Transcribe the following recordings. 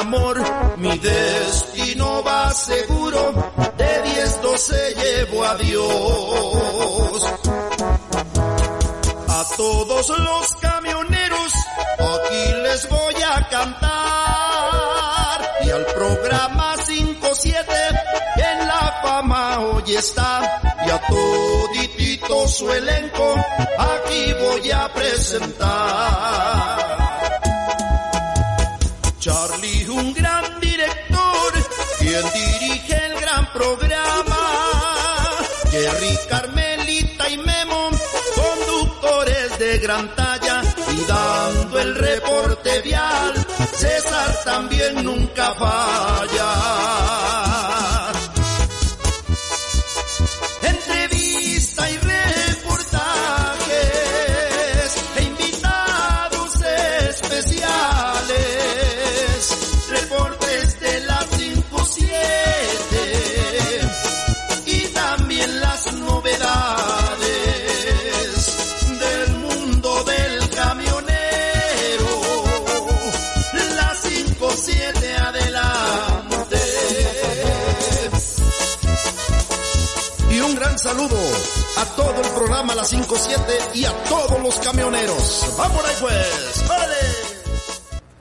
amor, mi destino va seguro, de 10, 12 llevo a Dios. A todos los camioneros, aquí les voy a cantar. Y al programa 57, en la fama hoy está. Y a toditito su elenco, aquí voy a presentar. Quien dirige el gran programa. Jerry, Carmelita y Memo, conductores de gran talla. Y dando el reporte vial, César también nunca falla. Un gran saludo a todo el programa La 57 y a todos los camioneros. ¡Va por ahí pues! ¡Órale!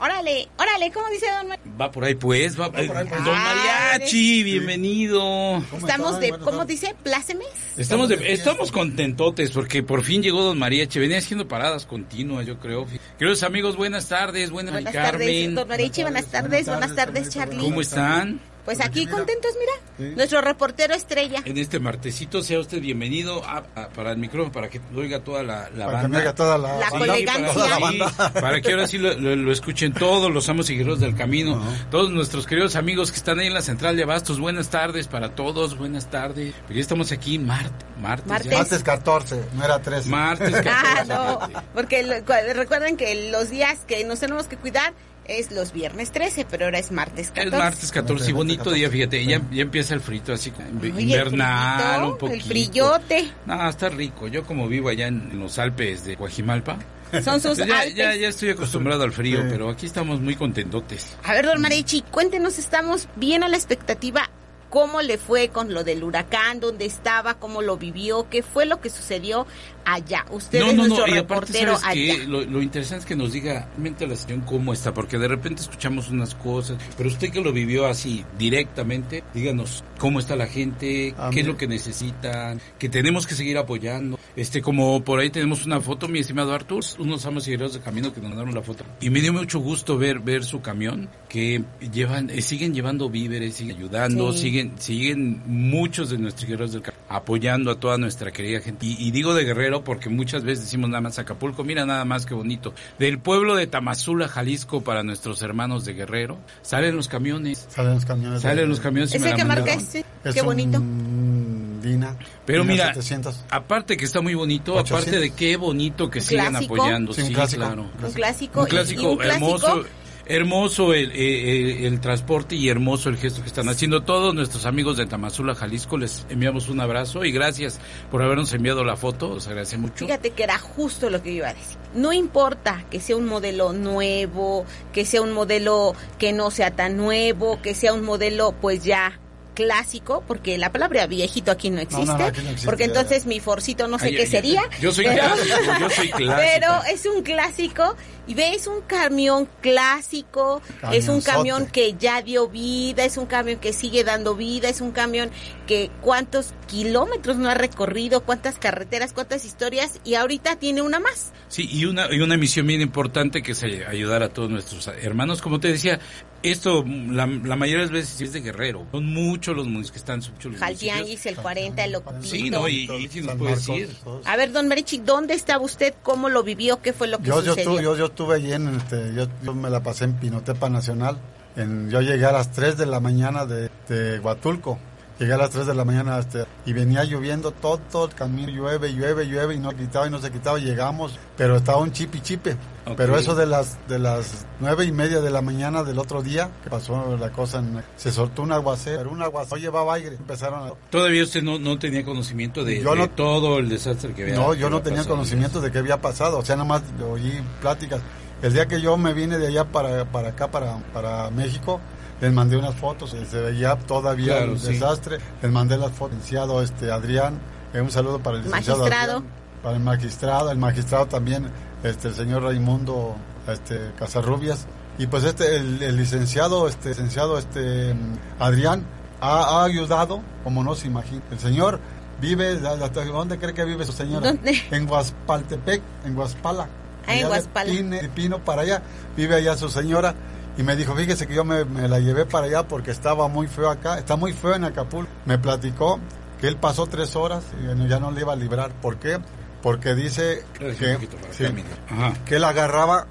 Órale, órale, ¿cómo dice don Mar- Va por ahí pues, va, por ahí. pues. Don Mariachi, bienvenido. Estamos de, ¿cómo dice? Plácemes. Estamos de, estamos contentotes porque por fin llegó Don Mariachi. Venía haciendo paradas continuas, yo creo. Queridos amigos, buenas tardes, buenas, Buenas Carmen. tardes, don Mariachi, buenas tardes, buenas tardes, Charlie. ¿Cómo están? Pues aquí contentos, mira. Nuestro reportero estrella. En este martesito sea usted bienvenido a- a- para el micrófono, para que lo oiga toda la, la Para que banda. me haga toda la, La Sí, colegancia. para, sí, para que ahora sí lo, lo- lo escuchen todos los amos y guerreros del camino, todos nuestros queridos amigos que están ahí en la central de Abastos. Buenas tardes para todos, buenas tardes. Pero ya estamos aquí mart, martes. Martes. Martes 14, no era 13. Martes, Ah, 14. no, porque lo- cu- recuerden que los días que nos tenemos que cuidar es los viernes 13, pero ahora es martes 14. Es martes 14 y bonito día, fíjate, ya, ya empieza el frito así, Ay, el invernal, un poquito. El frillote. No, está rico. Yo como vivo allá en, los Alpes de Guajimalpa, Son sus ya, Alpes. ya, ya estoy acostumbrado al frío, Sí. pero aquí estamos muy contentotes. A ver, don Mariachi, cuéntenos, estamos bien a la expectativa. ¿Cómo le fue con lo del huracán? ¿Dónde estaba? ¿Cómo lo vivió? ¿Qué fue lo que sucedió allá? Usted es nuestro y aparte, reportero ¿sabes qué? allá. Lo, lo interesante es que nos diga mente la situación cómo está, porque de repente escuchamos unas cosas, pero usted que lo vivió así directamente, díganos cómo está la gente, Ah, qué es lo que necesitan, que tenemos que seguir apoyando. Este, como por ahí tenemos una foto, mi estimado Artur, unos amos y guerreros de camino que nos mandaron la foto. Y me dio mucho gusto ver, ver su camión, que llevan, eh, siguen llevando víveres, siguen ayudando, Sí. siguen, siguen muchos de nuestros guerreros del camino apoyando a toda nuestra querida gente. Y, y digo de Guerrero porque muchas veces decimos nada más Acapulco, mira nada más que bonito. Del pueblo de Tamazula, Jalisco, para nuestros hermanos de Guerrero, salen los camiones. Salen los camiones. de- Salen los camiones y me ¿Ese que marca mandaron. ese? Es Qué bonito. un Dina. Pero Dina mira, 700. aparte que está muy bonito, 800. aparte de qué bonito que sigan apoyando, Sí, un sí, clásico. claro. Un clásico. Un y- clásico, y un clásico hermoso, hermoso el, eh, eh, el transporte y hermoso el gesto que están haciendo todos nuestros amigos de Tamazula, Jalisco. Les enviamos un abrazo y gracias por habernos enviado la foto, os agradece mucho. Fíjate que era justo lo que iba a decir. No importa que sea un modelo nuevo, que sea un modelo que no sea tan nuevo, que sea un modelo pues ya clásico, porque la palabra viejito aquí no existe, no, no, aquí no existe, porque entonces mi forcito no sé Ay, qué ay, sería. yo soy pero- clásico, yo soy clásico. Pero es un clásico y ves un camión clásico, es un camión que ya dio vida, es un camión que sigue dando vida, es un camión que cuántos kilómetros no ha recorrido, cuántas carreteras, cuántas historias y ahorita tiene una más. Sí, y una, y una misión bien importante que es ay- ayudar a todos nuestros hermanos. Como te decía, esto la, la mayoría de las veces es de Guerrero. Son muchos los municipios que están, son muchos los municipios. Jaltianguis, el 40, el Locotito. Sí, no, y, y si nos puede decir. todos. A ver, don Marichi, ¿dónde estaba usted? ¿Cómo lo vivió? ¿Qué fue lo que Yo, yo, sucedió? estuve, yo, yo estuve allí en, este, yo, yo me la pasé en Pinotepa Nacional. En, yo llegué a las 3 de la mañana de, de Huatulco. Llegué a las 3 de la mañana este, y venía lloviendo todo el camino, llueve, llueve, llueve y no quitaba y no se quitaba. Llegamos, pero estaba un chipi chipe. Ok. Pero eso de las de las nueve y media de la mañana del otro día, que pasó la cosa, en- se soltó un aguacero, pero un aguacero llevaba aire. Empezaron a, Todavía usted no, no tenía conocimiento de, Yo de no- todo el desastre que había. No, yo no tenía conocimiento de qué había pasado, o sea, nada más oí pláticas. El día que yo me vine de allá para, para acá, para, para México, les mandé unas fotos, y se veía todavía Claro, el sí. desastre, les mandé las fotos, licenciado este, Adrián, eh, un saludo para el licenciado Magistrado. Adrián, para el magistrado, el magistrado también, este, el señor Raimundo este, Casarrubias, y pues este, el, el licenciado, este, licenciado este, Adrián, ha, ha ayudado, como no se imagina, el señor vive, ¿dónde cree que vive su señora? ¿Dónde? En Guaspaltepec, en Guaspala. Ah, en Allá de Guaspala. Pine- de Pino para allá, vive allá su señora. Y me dijo, fíjese que yo me, me la llevé para allá porque estaba muy feo acá, está muy feo en Acapulco. Me platicó que él pasó tres horas y ya no le iba a librar. ¿Por qué? Porque dice que, un poquito para sí, que él agarraba,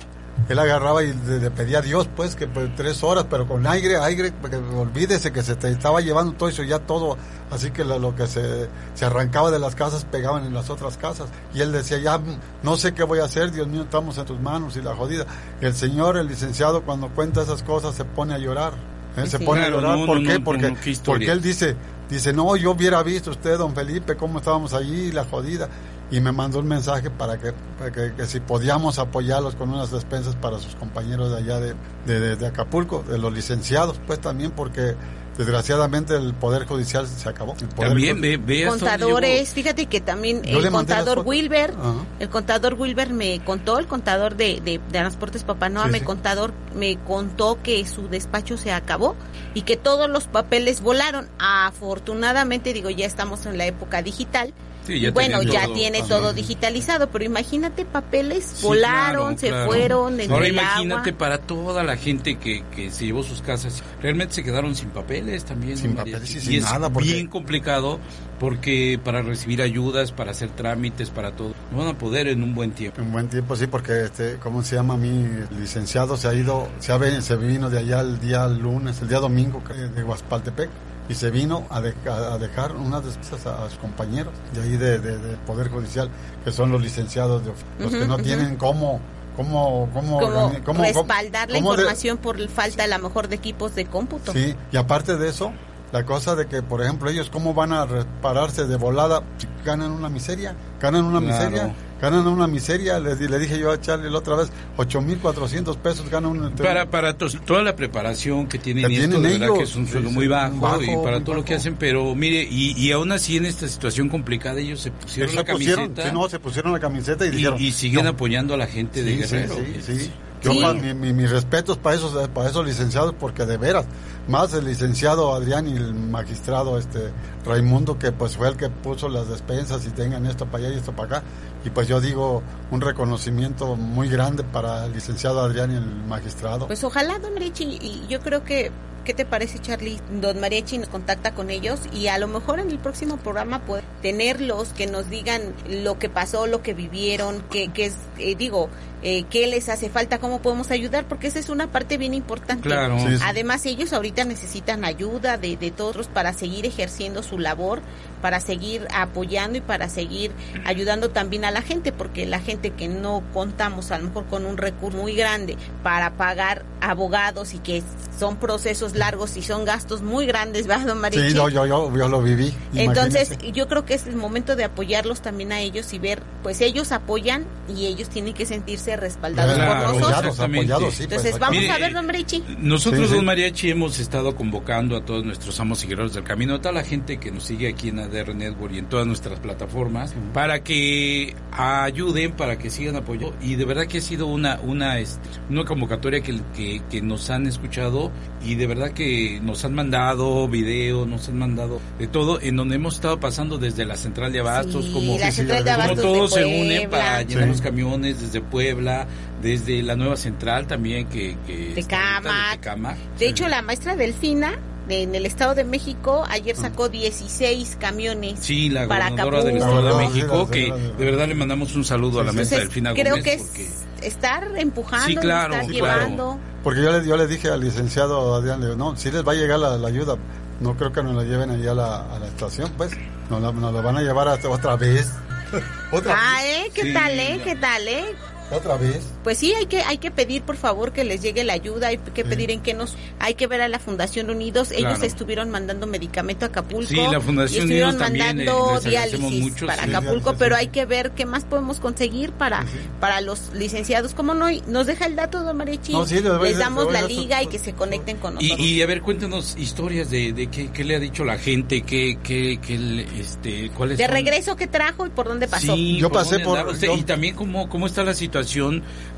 él agarraba y le, le pedía a Dios, pues, que pues, tres horas, pero con aire, aire, porque olvídese que se te estaba llevando todo eso, ya todo, así que lo, lo que se, se arrancaba de las casas pegaban en las otras casas. Y él decía, ya no sé qué voy a hacer, Dios mío, estamos en tus manos y la jodida. Y el señor, el licenciado, cuando cuenta esas cosas, se pone a llorar. ¿eh? Se pone Claro, a llorar, no, ¿por no, qué? no, porque, porque él dice, dice, no, yo hubiera visto usted, don Felipe, cómo estábamos allí, la jodida. Y me mandó un mensaje para que, para que, que si podíamos apoyarlos con unas despensas para sus compañeros de allá de, de, de- Acapulco, de los licenciados, pues también porque desgraciadamente el Poder Judicial se acabó. El poder También ve, ve contadores, fíjate que también Yo el contador. Wilber, Ajá. el contador Wilber me contó, el contador de, de, de Transportes Papanoa, Sí, me sí. contador me contó que su despacho se acabó y que todos los papeles volaron. Afortunadamente, digo, ya estamos en la época digital. Sí, ya bueno, ya todo. tiene Ajá. todo digitalizado, pero imagínate papeles Sí, volaron, claro, se claro. fueron en Ahora el imagínate agua. para toda la gente que, que se llevó sus casas, realmente se quedaron sin papeles también. Sin María. papeles y y sin es nada, porque- bien complicado porque para recibir ayudas, para hacer trámites, para todo, no van a poder en un buen tiempo. Un buen tiempo, sí, porque, este, ¿cómo se llama? Mi licenciado se ha ido, se, ha, se vino de allá el día lunes, el día domingo creo, de Guaspaltepec y se vino a, de- a- a dejar unas despensas a, a sus compañeros de ahí de, de- del Poder Judicial, que son los licenciados, de, los que Ujú, no ujú. tienen cómo, cómo, cómo, como cómo- respaldar la cómo de- información por falta a lo mejor de equipos de cómputo. Sí, y aparte de eso, la cosa de que, por ejemplo, ellos cómo van a repararse de volada si ganan una miseria, ganan una Claro. miseria, ganan una miseria, le, di- le dije yo a Charlie la otra vez, 8.400 pesos gana un... Para, para to- toda la preparación que tienen, Que esto, verdad que es un sueldo muy bajo, bajo, y para todo lo que hacen, pero mire, y, y aún así en esta situación complicada ellos se pusieron se la pusieron, camiseta. sí, no, se pusieron la camiseta y, y, dijeron... y siguen no, apoyando a la gente de sí, sí, Guerrero. sí, sí. Yo, Sí. mi- mi- mis respetos para esos, para esos licenciados, porque de veras, más el licenciado Adrián y el magistrado este Raimundo, que pues fue el que puso las despensas y tengan esto para allá y esto para acá. Y pues yo digo un reconocimiento muy grande para el licenciado Adrián y el magistrado. Pues ojalá, don Mariachi, y yo creo que, ¿qué te parece, Charlie? Don Mariachi nos contacta con ellos y a lo mejor en el próximo programa puede tenerlos que nos digan lo que pasó, lo que vivieron, que, que es, eh, digo, eh, qué les hace falta, cómo podemos ayudar, porque esa es una parte bien importante. Claro. Sí, sí. Además, ellos ahorita necesitan ayuda de, de todos para seguir ejerciendo su labor, para seguir apoyando y para seguir ayudando también a la gente, porque la gente que no contamos a lo mejor con un recurso muy grande para pagar abogados y que son procesos largos y son gastos muy grandes, ¿verdad, don Marichi? Sí, yo, yo, yo, yo lo viví. Entonces, yo creo que es el momento de apoyarlos también a ellos y ver, pues ellos apoyan y ellos tienen que sentirse respaldados Claro, por nosotros. apoyados, sí. pues, Entonces, vamos Mire, a ver, don Marichi. Nosotros, Sí, sí. Don Mariachi, hemos estado convocando a todos nuestros amos y guerreros del camino, a toda la gente que nos sigue aquí en ADR Network y en todas nuestras plataformas, para que ayuden, para que sigan apoyando. Y de verdad que ha sido una una este, una convocatoria que, que, que nos han escuchado y de verdad que nos han mandado videos, nos han mandado de todo, en donde hemos estado pasando desde la central de Abastos, Sí, como, sí, central de como todos de se unen para llenar Sí. los camiones desde Puebla, desde la nueva central también que... que ahorita Tecámac. de Tecámac. De hecho, la maestra Delfina de- en el Estado de México ayer sacó 16 camiones. Ah. Sí, la para gobernadora del Acapulco. Estado de Ah, sí, México, que de- verdad le mandamos un saludo a la mesa Entonces, Delfina creo Gómez. que es porque- estar empujando, Sí, claro, estar sí, claro. llevando. Porque yo le, yo le dije al licenciado Adrián, le digo, no, si les va a llegar la, la ayuda, no creo que nos la lleven allá a la, a la estación, pues, nos la, nos la van a llevar hasta otra vez. otra Ah, ¿eh? ¿Qué Sí, tal, eh? ya. ¿Qué tal, eh? Otra vez. pues sí, hay que hay que pedir por favor que les llegue la ayuda, hay que pedir en que nos hay que ver a la Fundación Unidos, ellos Claro. estuvieron mandando medicamento a Acapulco. Sí, la Fundación y estuvieron Unidos también, eh, mandando diálisis mucho, para sí. Acapulco, pero hay que ver qué más podemos conseguir para para los licenciados. ¿Cómo no? Nos deja el dato, don Mariachi. No, sí, les damos la liga y que se conecten con nosotros. Y, y a ver, cuéntanos historias de, de qué, qué le ha dicho la gente, qué, qué, qué este, cuáles de son- regreso qué trajo y por dónde pasó. Sí, Yo pasé por- usted? yo- Y también cómo, cómo está la situación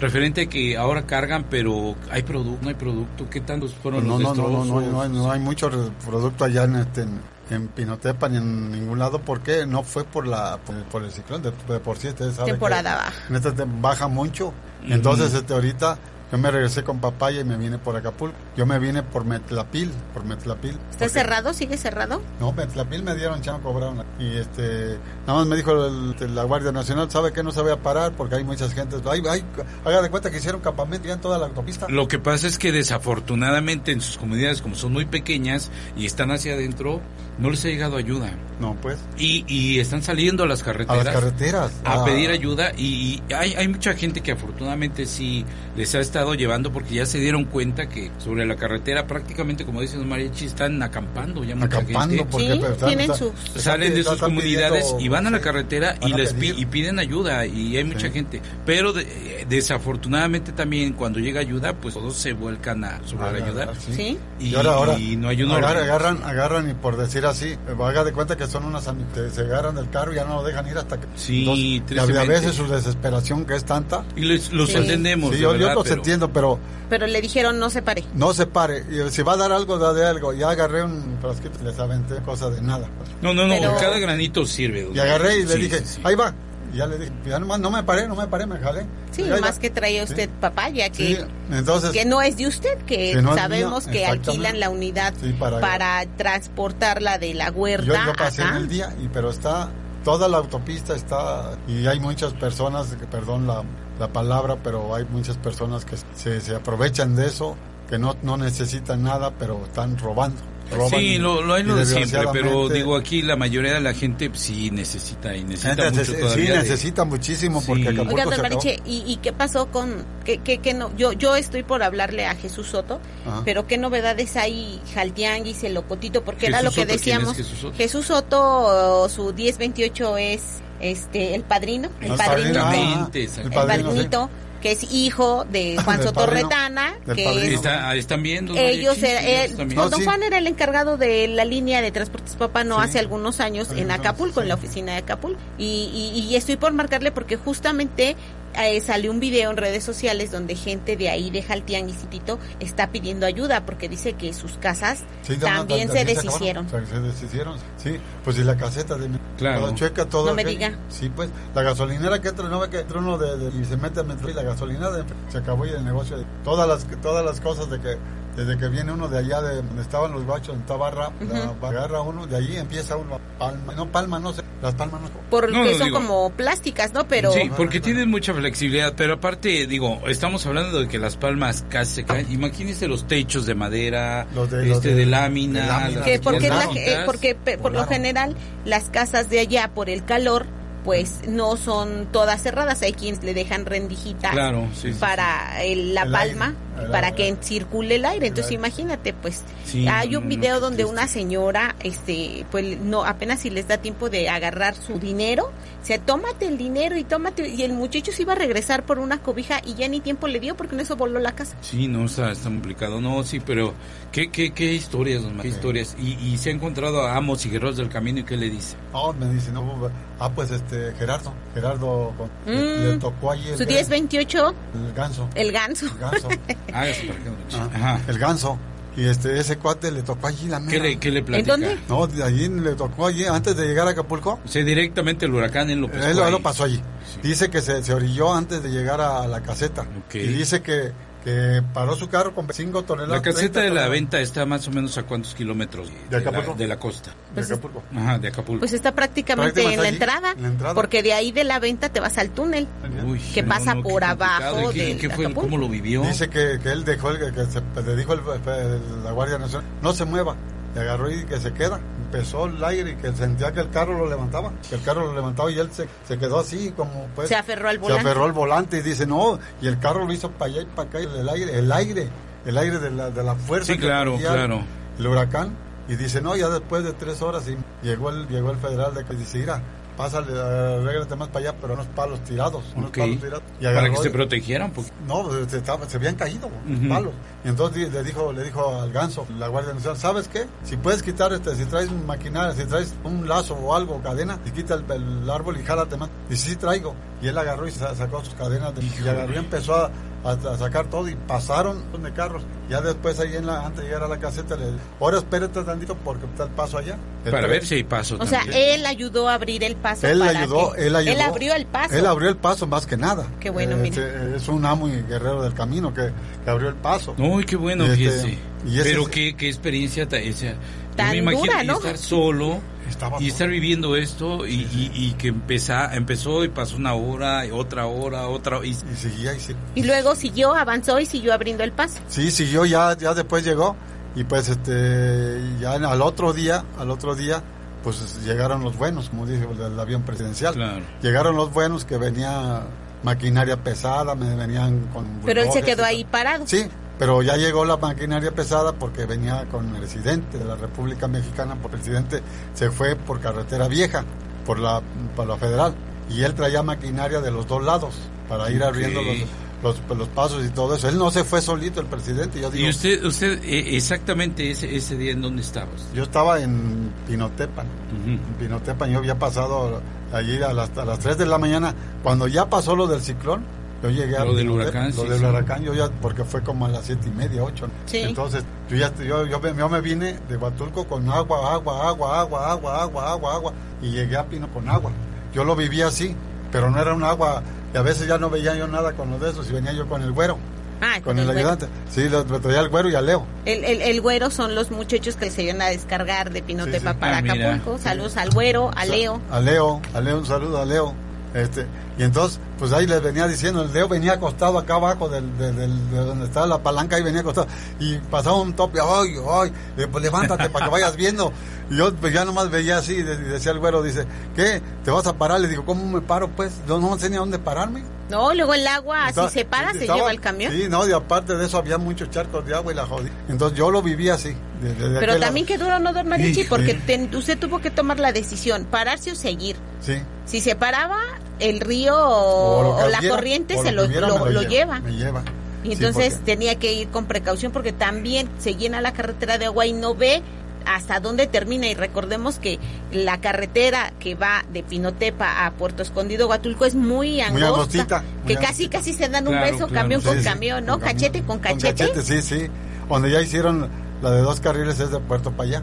referente a que ahora cargan, pero hay producto, no hay producto. ¿Qué tantos fueron no, los no, no, no, no, no, hay, no hay mucho producto allá en, este, en, Pinotepa ni en ningún lado. ¿Por qué? No fue por la por, por el ciclón, de, de por sí ustedes saben Temporada baja. En esta tem- baja mucho. Entonces, este, ahorita yo me regresé con papaya y me vine por Acapulco. Yo me vine por Metlapil, por Metlapil. ¿Está porque- cerrado? ¿Sigue cerrado? No, Metlapil me dieron, ya me cobraron. Y este, nada más me dijo el- el- la Guardia Nacional, ¿sabe que no se voy a parar? Porque hay muchas gentes. Hay, hay, haga de cuenta que hicieron campamento ya en toda la autopista. Lo que pasa es que desafortunadamente en sus comunidades, como son muy pequeñas y están hacia adentro, no les ha llegado ayuda. No, pues, Y, y están saliendo a las a carreteras. las carreteras. a Ah, pedir ayuda y, y hay, hay mucha gente que afortunadamente sí les ha estado llevando porque ya se dieron cuenta que sobre la carretera prácticamente como dicen los mariachis están acampando ya mucha Acampando, gente porque Sí, pero están- tienen sus- salen de sus comunidades pidiendo- y van a la sí, carretera y a les pi- y piden ayuda y hay mucha Sí. gente pero de- desafortunadamente también cuando llega ayuda pues todos se vuelcan a sobre la ayuda sí. ¿Sí? y, Y ahora, ahora, y no hay uno agarran, agarran y por decir así, eh, haga de cuenta que son unas se agarran del carro y ya no lo dejan ir hasta que... Sí, Entonces, y a- veces su desesperación que es tanta. y les- los Sí. entendemos Sí, yo, los pero- entiendo, pero Pero le dijeron no se pare. no se pare. Y si va a dar algo, da de algo. Ya agarré un frasquito y les aventé cosa de nada. pues. no no no Pero- cada granito sirve Y agarré y le Sí, dije, sí, sí. ahí va. Ya le dije, ya nomás no me paré, no me paré, me jalé. Sí, Y ahí más va. que traía usted Sí. papaya, que, Sí, entonces... que no es de usted, que Que no es sabemos que alquilan la unidad Sí, para- para, transportarla de la huerta Yo, yo pasé acá. en el día, y pero está, toda la autopista está, y hay muchas personas, que perdón la, la palabra, pero hay muchas personas que se, se aprovechan de eso, que no, no necesitan nada, pero están robando. Roban Sí, lo, lo hay lo de siempre, pero digo aquí la mayoría de la gente sí necesita y necesita Gente mucho todavía. sí, de- necesita muchísimo Sí. porque Oiga, Acapulco Oiga, se don acabó. Mariche, ¿y, y qué pasó con qué, qué, qué no? Yo yo estoy por hablarle a Jesús Soto, Ajá. pero qué novedades hay Jaltianguis, el Locotito, porque era lo que Soto, ¿quién es decíamos. Jesús Soto? Jesús Soto, su 1028 es este el padrino, el El padrino, ah, el sí. padrinito, que es hijo de Juan Del Soto padrino, Retana, del que es Está- ahí están viendo. ellos, mariachis, era-. No, don sí. Juan era el encargado de la línea de transportes papá no Sí. hace algunos años en Acapulco, en sí. la oficina de Acapulco. Y, y- y estoy por marcarle porque justamente eh, salió un video en redes sociales donde gente de ahí de Jaltianguisitito está pidiendo ayuda porque dice que sus casas Sí, no, también no, se deshicieron. Se deshicieron. Sí, pues y la caseta de mi- Claro. toda chueca, todo. No me diga. Sí, pues la gasolinera que entra, no ve que entra uno de, de- y se mete a metro y la gasolinera de- se acabó y el negocio. de- todas las todas las cosas de que desde que viene uno de allá de donde estaban los guachos en Tabarra, la agarra uno de allí empieza uno a palma, no palma, no sé, las palmas no. Porque No, no, son digo- como plásticas, ¿no? Pero Sí, porque tienen mucha flexibilidad, pero aparte, digo, estamos hablando de que las palmas casi se caen. Imagínense los techos de madera, Los de- este los de, de- lámina. de lámina. las que porque, la- eh, porque pe- por lo general las casas de allá por el calor pues no son todas cerradas hay quienes le dejan rendijitas Claro, sí, sí, para el- la El palma aire, para aire. que circule el aire entonces aire. imagínate pues Sí, hay un video donde una señora este pues no apenas si les da tiempo de agarrar su dinero se tómate el dinero y tómate y el muchacho se iba a regresar por una cobija y ya ni tiempo le dio porque en eso voló la casa Sí, no, está, está complicado. No, sí, pero ¿qué, qué, qué historias, don? ¿Qué historias? Y, y se ha encontrado a amos y guerreros del camino y qué le dice. No, me dice, no, ah, pues este, Gerardo, Gerardo, con- le, Mm. le tocó allí el, su 1028 el ganso, el ganso el ganso, que no- ah, Ajá. el ganso, y este, ese cuate le tocó allí la ¿Qué mera. le, qué le platica? dónde? No, de allí le tocó allí, antes de llegar a Acapulco, sea, directamente el huracán él lo pescó él lo, pasó allí. Sí. Dice que se, se orilló antes de llegar a la caseta, Ok. y dice que, que paró su carro con 5 toneladas. La caseta 30 de la venta está más o menos a cuántos kilómetros ¿De Acapulco? la, de la costa. De Pues, Acapulco. Ajá, de Acapulco. Pues está prácticamente Prácticamente en la entrada, en la entrada. porque de ahí de la venta te vas al túnel. Uy, que pasa por abajo ¿Y qué, del qué fue, Acapulco. ¿Cómo lo vivió? Dice que, que él dejó, el, que se, le dijo el- el- la Guardia Nacional, no se mueva, y agarró y que se queda. Empezó el aire y que sentía que el carro lo levantaba, que el carro lo levantaba y él se, se quedó así como pues... Se aferró al Se volante. aferró al volante y dice, no, y el carro lo hizo para allá y para acá, y el aire, el aire, el aire de la, de la fuerza Sí, que claro, claro. el huracán. Y dice, no, ya después de tres horas y llegó el, llegó el federal de que dice, mira, pásale, arréglate más para allá, pero unos palos tirados, unos palos tirados. Y Para que se protegieran. Porque... no, se, estaba- se habían caído los Ujú. palos. Y entonces le dijo, le dijo al ganso, la Guardia Nacional, ¿sabes qué? Si puedes quitar este, si traes maquinaria, si traes un lazo o algo, cadena, y quita el, el árbol y jálate más. Y sí traigo. Y él agarró y sa- sacó sus cadenas de, y agarró y empezó a, a- a sacar todo y pasaron de carros. Ya después ahí en la, antes de llegar a la caseta, le ahora espérate tantito porque está el paso allá. Para Espérate. ver si hay paso O sea, también. él ayudó a abrir el paso. Él para ayudó, que- él ayudó. Él abrió el paso. Él abrió el paso más que nada. Qué bueno, Eh, se- Es un amo y guerrero del camino que, que abrió el paso. Uy, qué bueno, Este, y ese Pero qué, qué experiencia ta- esa. Yo Tan me imagino dura, ¿no? estar solo Estaba y estar viviendo esto y, y- y que empezá, empezó y pasó una hora, y otra hora, otra y Y seguía y sí. Y luego siguió, avanzó y siguió abriendo el paso. Sí, siguió, ya, ya después llegó. Y pues este, ya al otro día, al otro día, pues llegaron los buenos, como dije, del avión presidencial. Claro. Llegaron los buenos que venía maquinaria pesada, me venían con... Pero él se quedó ahí parado. Sí, pero ya llegó la maquinaria pesada porque venía con el presidente de la República Mexicana, porque el presidente se fue por carretera vieja, por la, por la federal, y él traía maquinaria de los dos lados para ir abriendo los, los, los pasos y todo eso. Él no se fue solito, el presidente, yo digo, ¿Y usted, usted eh, exactamente ese, ese día en dónde estabas? yo estaba en Pinotepan, Ujú. en Pinotepan, yo había pasado allí a las, a las 3 de la mañana, cuando ya pasó lo del ciclón, yo llegué a Lo del huracán, lo sí, del sí. huracán, yo ya, porque fue como a las siete y media, ocho. Sí. Entonces, yo ya, yo, yo, me- yo me vine de Huatulco con agua, agua, agua, agua, agua, agua, agua, agua, y llegué a Pino con agua. Yo lo vivía así, pero no era un agua, y a veces ya no veía yo nada con los de esos, y venía yo con el güero, Ah, con el, güero. ayudante. Sí, lo, lo traía el güero y a Leo. El, el, el güero son los muchachos que se iban a descargar de Pinotepa Sí, sí. para Ah, mira. Acapulco. Saludos al güero, a Leo. A Leo, a Leo, un saludo a Leo. Este, y entonces, pues ahí les venía diciendo, el Leo venía acostado acá abajo del, del- del- de donde estaba la palanca, y venía acostado. Y pasaba un tope, ay, ay, pues levántate para que vayas viendo. Y yo pues, ya nomás veía así, y decía el güero, dice, ¿qué? ¿Te vas a parar? Le digo, ¿cómo me paro pues? Yo no sé ni a dónde pararme. No, luego el agua, Estaba- así se para, se lleva el camión. Sí, no, y aparte de eso había muchos charcos de agua y la jodí. Entonces yo lo vivía así. de- de- de Pero también lado. qué duro, ¿no? Sí, Porque sí. usted tuvo que tomar la decisión, pararse o seguir. Sí. Si se paraba, el río O o, la corriente o se lo, lo- lo lleva. Me lleva. Y entonces tenía que ir con precaución porque también se llena la carretera de agua y no ve hasta dónde termina. Y recordemos que la carretera que va de Pinotepa a Puerto Escondido, Huatulco, es muy angosta. muy que casi, casi se dan un Claro, beso claro, camión sí, con camión, ¿no? con camión. cachete con cachete. Con sí, sí. Donde ya hicieron la de dos carriles es de Puerto para allá.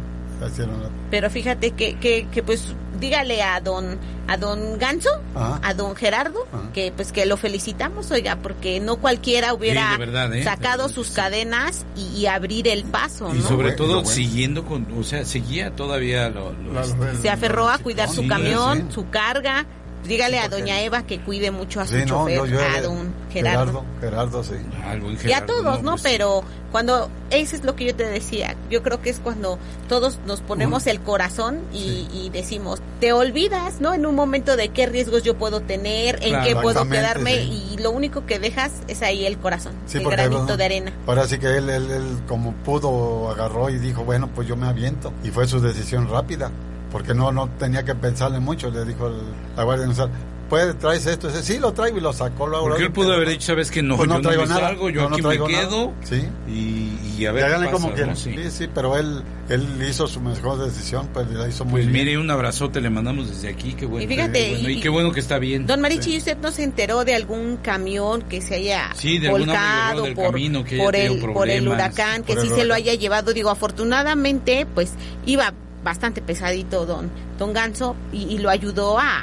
Pero fíjate que, que, que pues dígale a don a don Ganso, Ajá. a don Gerardo, Ajá. que pues que lo felicitamos, oiga, porque no cualquiera hubiera Sí, de verdad, ¿eh? sacado sus cadenas y, y abrir el paso, Y ¿no? sobre bueno, todo bueno. siguiendo con, o sea, seguía todavía lo, lo- la- este, se aferró a cuidar su camión, sí. su carga. Dígale Sí, a doña Eva que cuide mucho a su Sí, no, chofer, yo, yo a don Gerardo. Gerardo, Gerardo, sí. buen Y a todos, ¿no? Pues, Pero cuando, eso es lo que yo te decía, yo creo que es cuando todos nos ponemos el corazón y, Sí. y decimos, te olvidas, ¿no? En un momento de qué riesgos yo puedo tener, en Claro, qué puedo quedarme sí. y lo único que dejas es ahí el corazón, Sí, el granito bueno, de arena. Ahora sí que él, él, él, como pudo, agarró y dijo, bueno, pues yo me aviento. Y fue su decisión rápida, porque no no tenía que pensarle mucho. Le dijo el- la Guardia Nacional, ¿puede, traes esto? Dice, sí, lo traigo y lo sacó luego. Porque él pudo haber dicho, sabes que no, Pues yo no traigo me nada, salgo, yo no, no aquí me traigo nada". quedo Sí. y, y a Y ver háganle qué como pasa, quieran. ¿no? Sí. Sí, sí, pero él, él hizo su mejor decisión, pues la hizo muy Pues bien. mire, un abrazote le mandamos desde aquí, qué bueno. Y fíjate, qué bueno, y, y- qué bueno que está bien. Don Marichi, ¿y ¿usted no se enteró de algún camión que se haya Sí, de algún volcado del por, camino que haya por, el, por el huracán, que por sí el se lo haya llevado? Digo, afortunadamente, pues iba bastante pesadito don, don Ganso y, y lo ayudó a,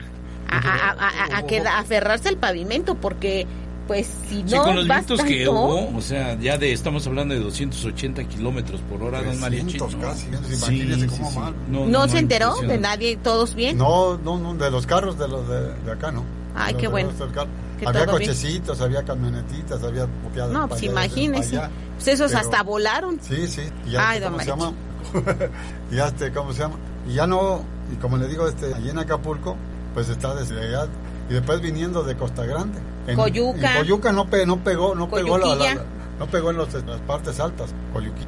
a, a, a- a- a queda- a aferrarse al pavimento porque pues si no Sí, con los vientos que tanto- hubo, o sea, ya de estamos hablando de 280 kilómetros por hora, don Mariachi. 300 ¿no? casi, imagínese cómo mal. ¿No, se enteró de nadie? ¿Todos bien? No, no, no, de los carros de los de, de acá, ¿no. Ay, Los qué bueno. Que Había bien. cochecitos, había camionetitas, había... No, pues imagínese. Pues esos Pero- hasta volaron. Sí, sí. ya, Ay, don ¿cómo ya este, ¿cómo se llama? Y ya no, y como le digo, este, allí en Acapulco, pues está desde allá, y después viniendo de Costa Grande. En, Coyuca. En Coyuca no, pe- no pegó, no pegó la, no pegó en, los- las partes altas, Coyuquilla.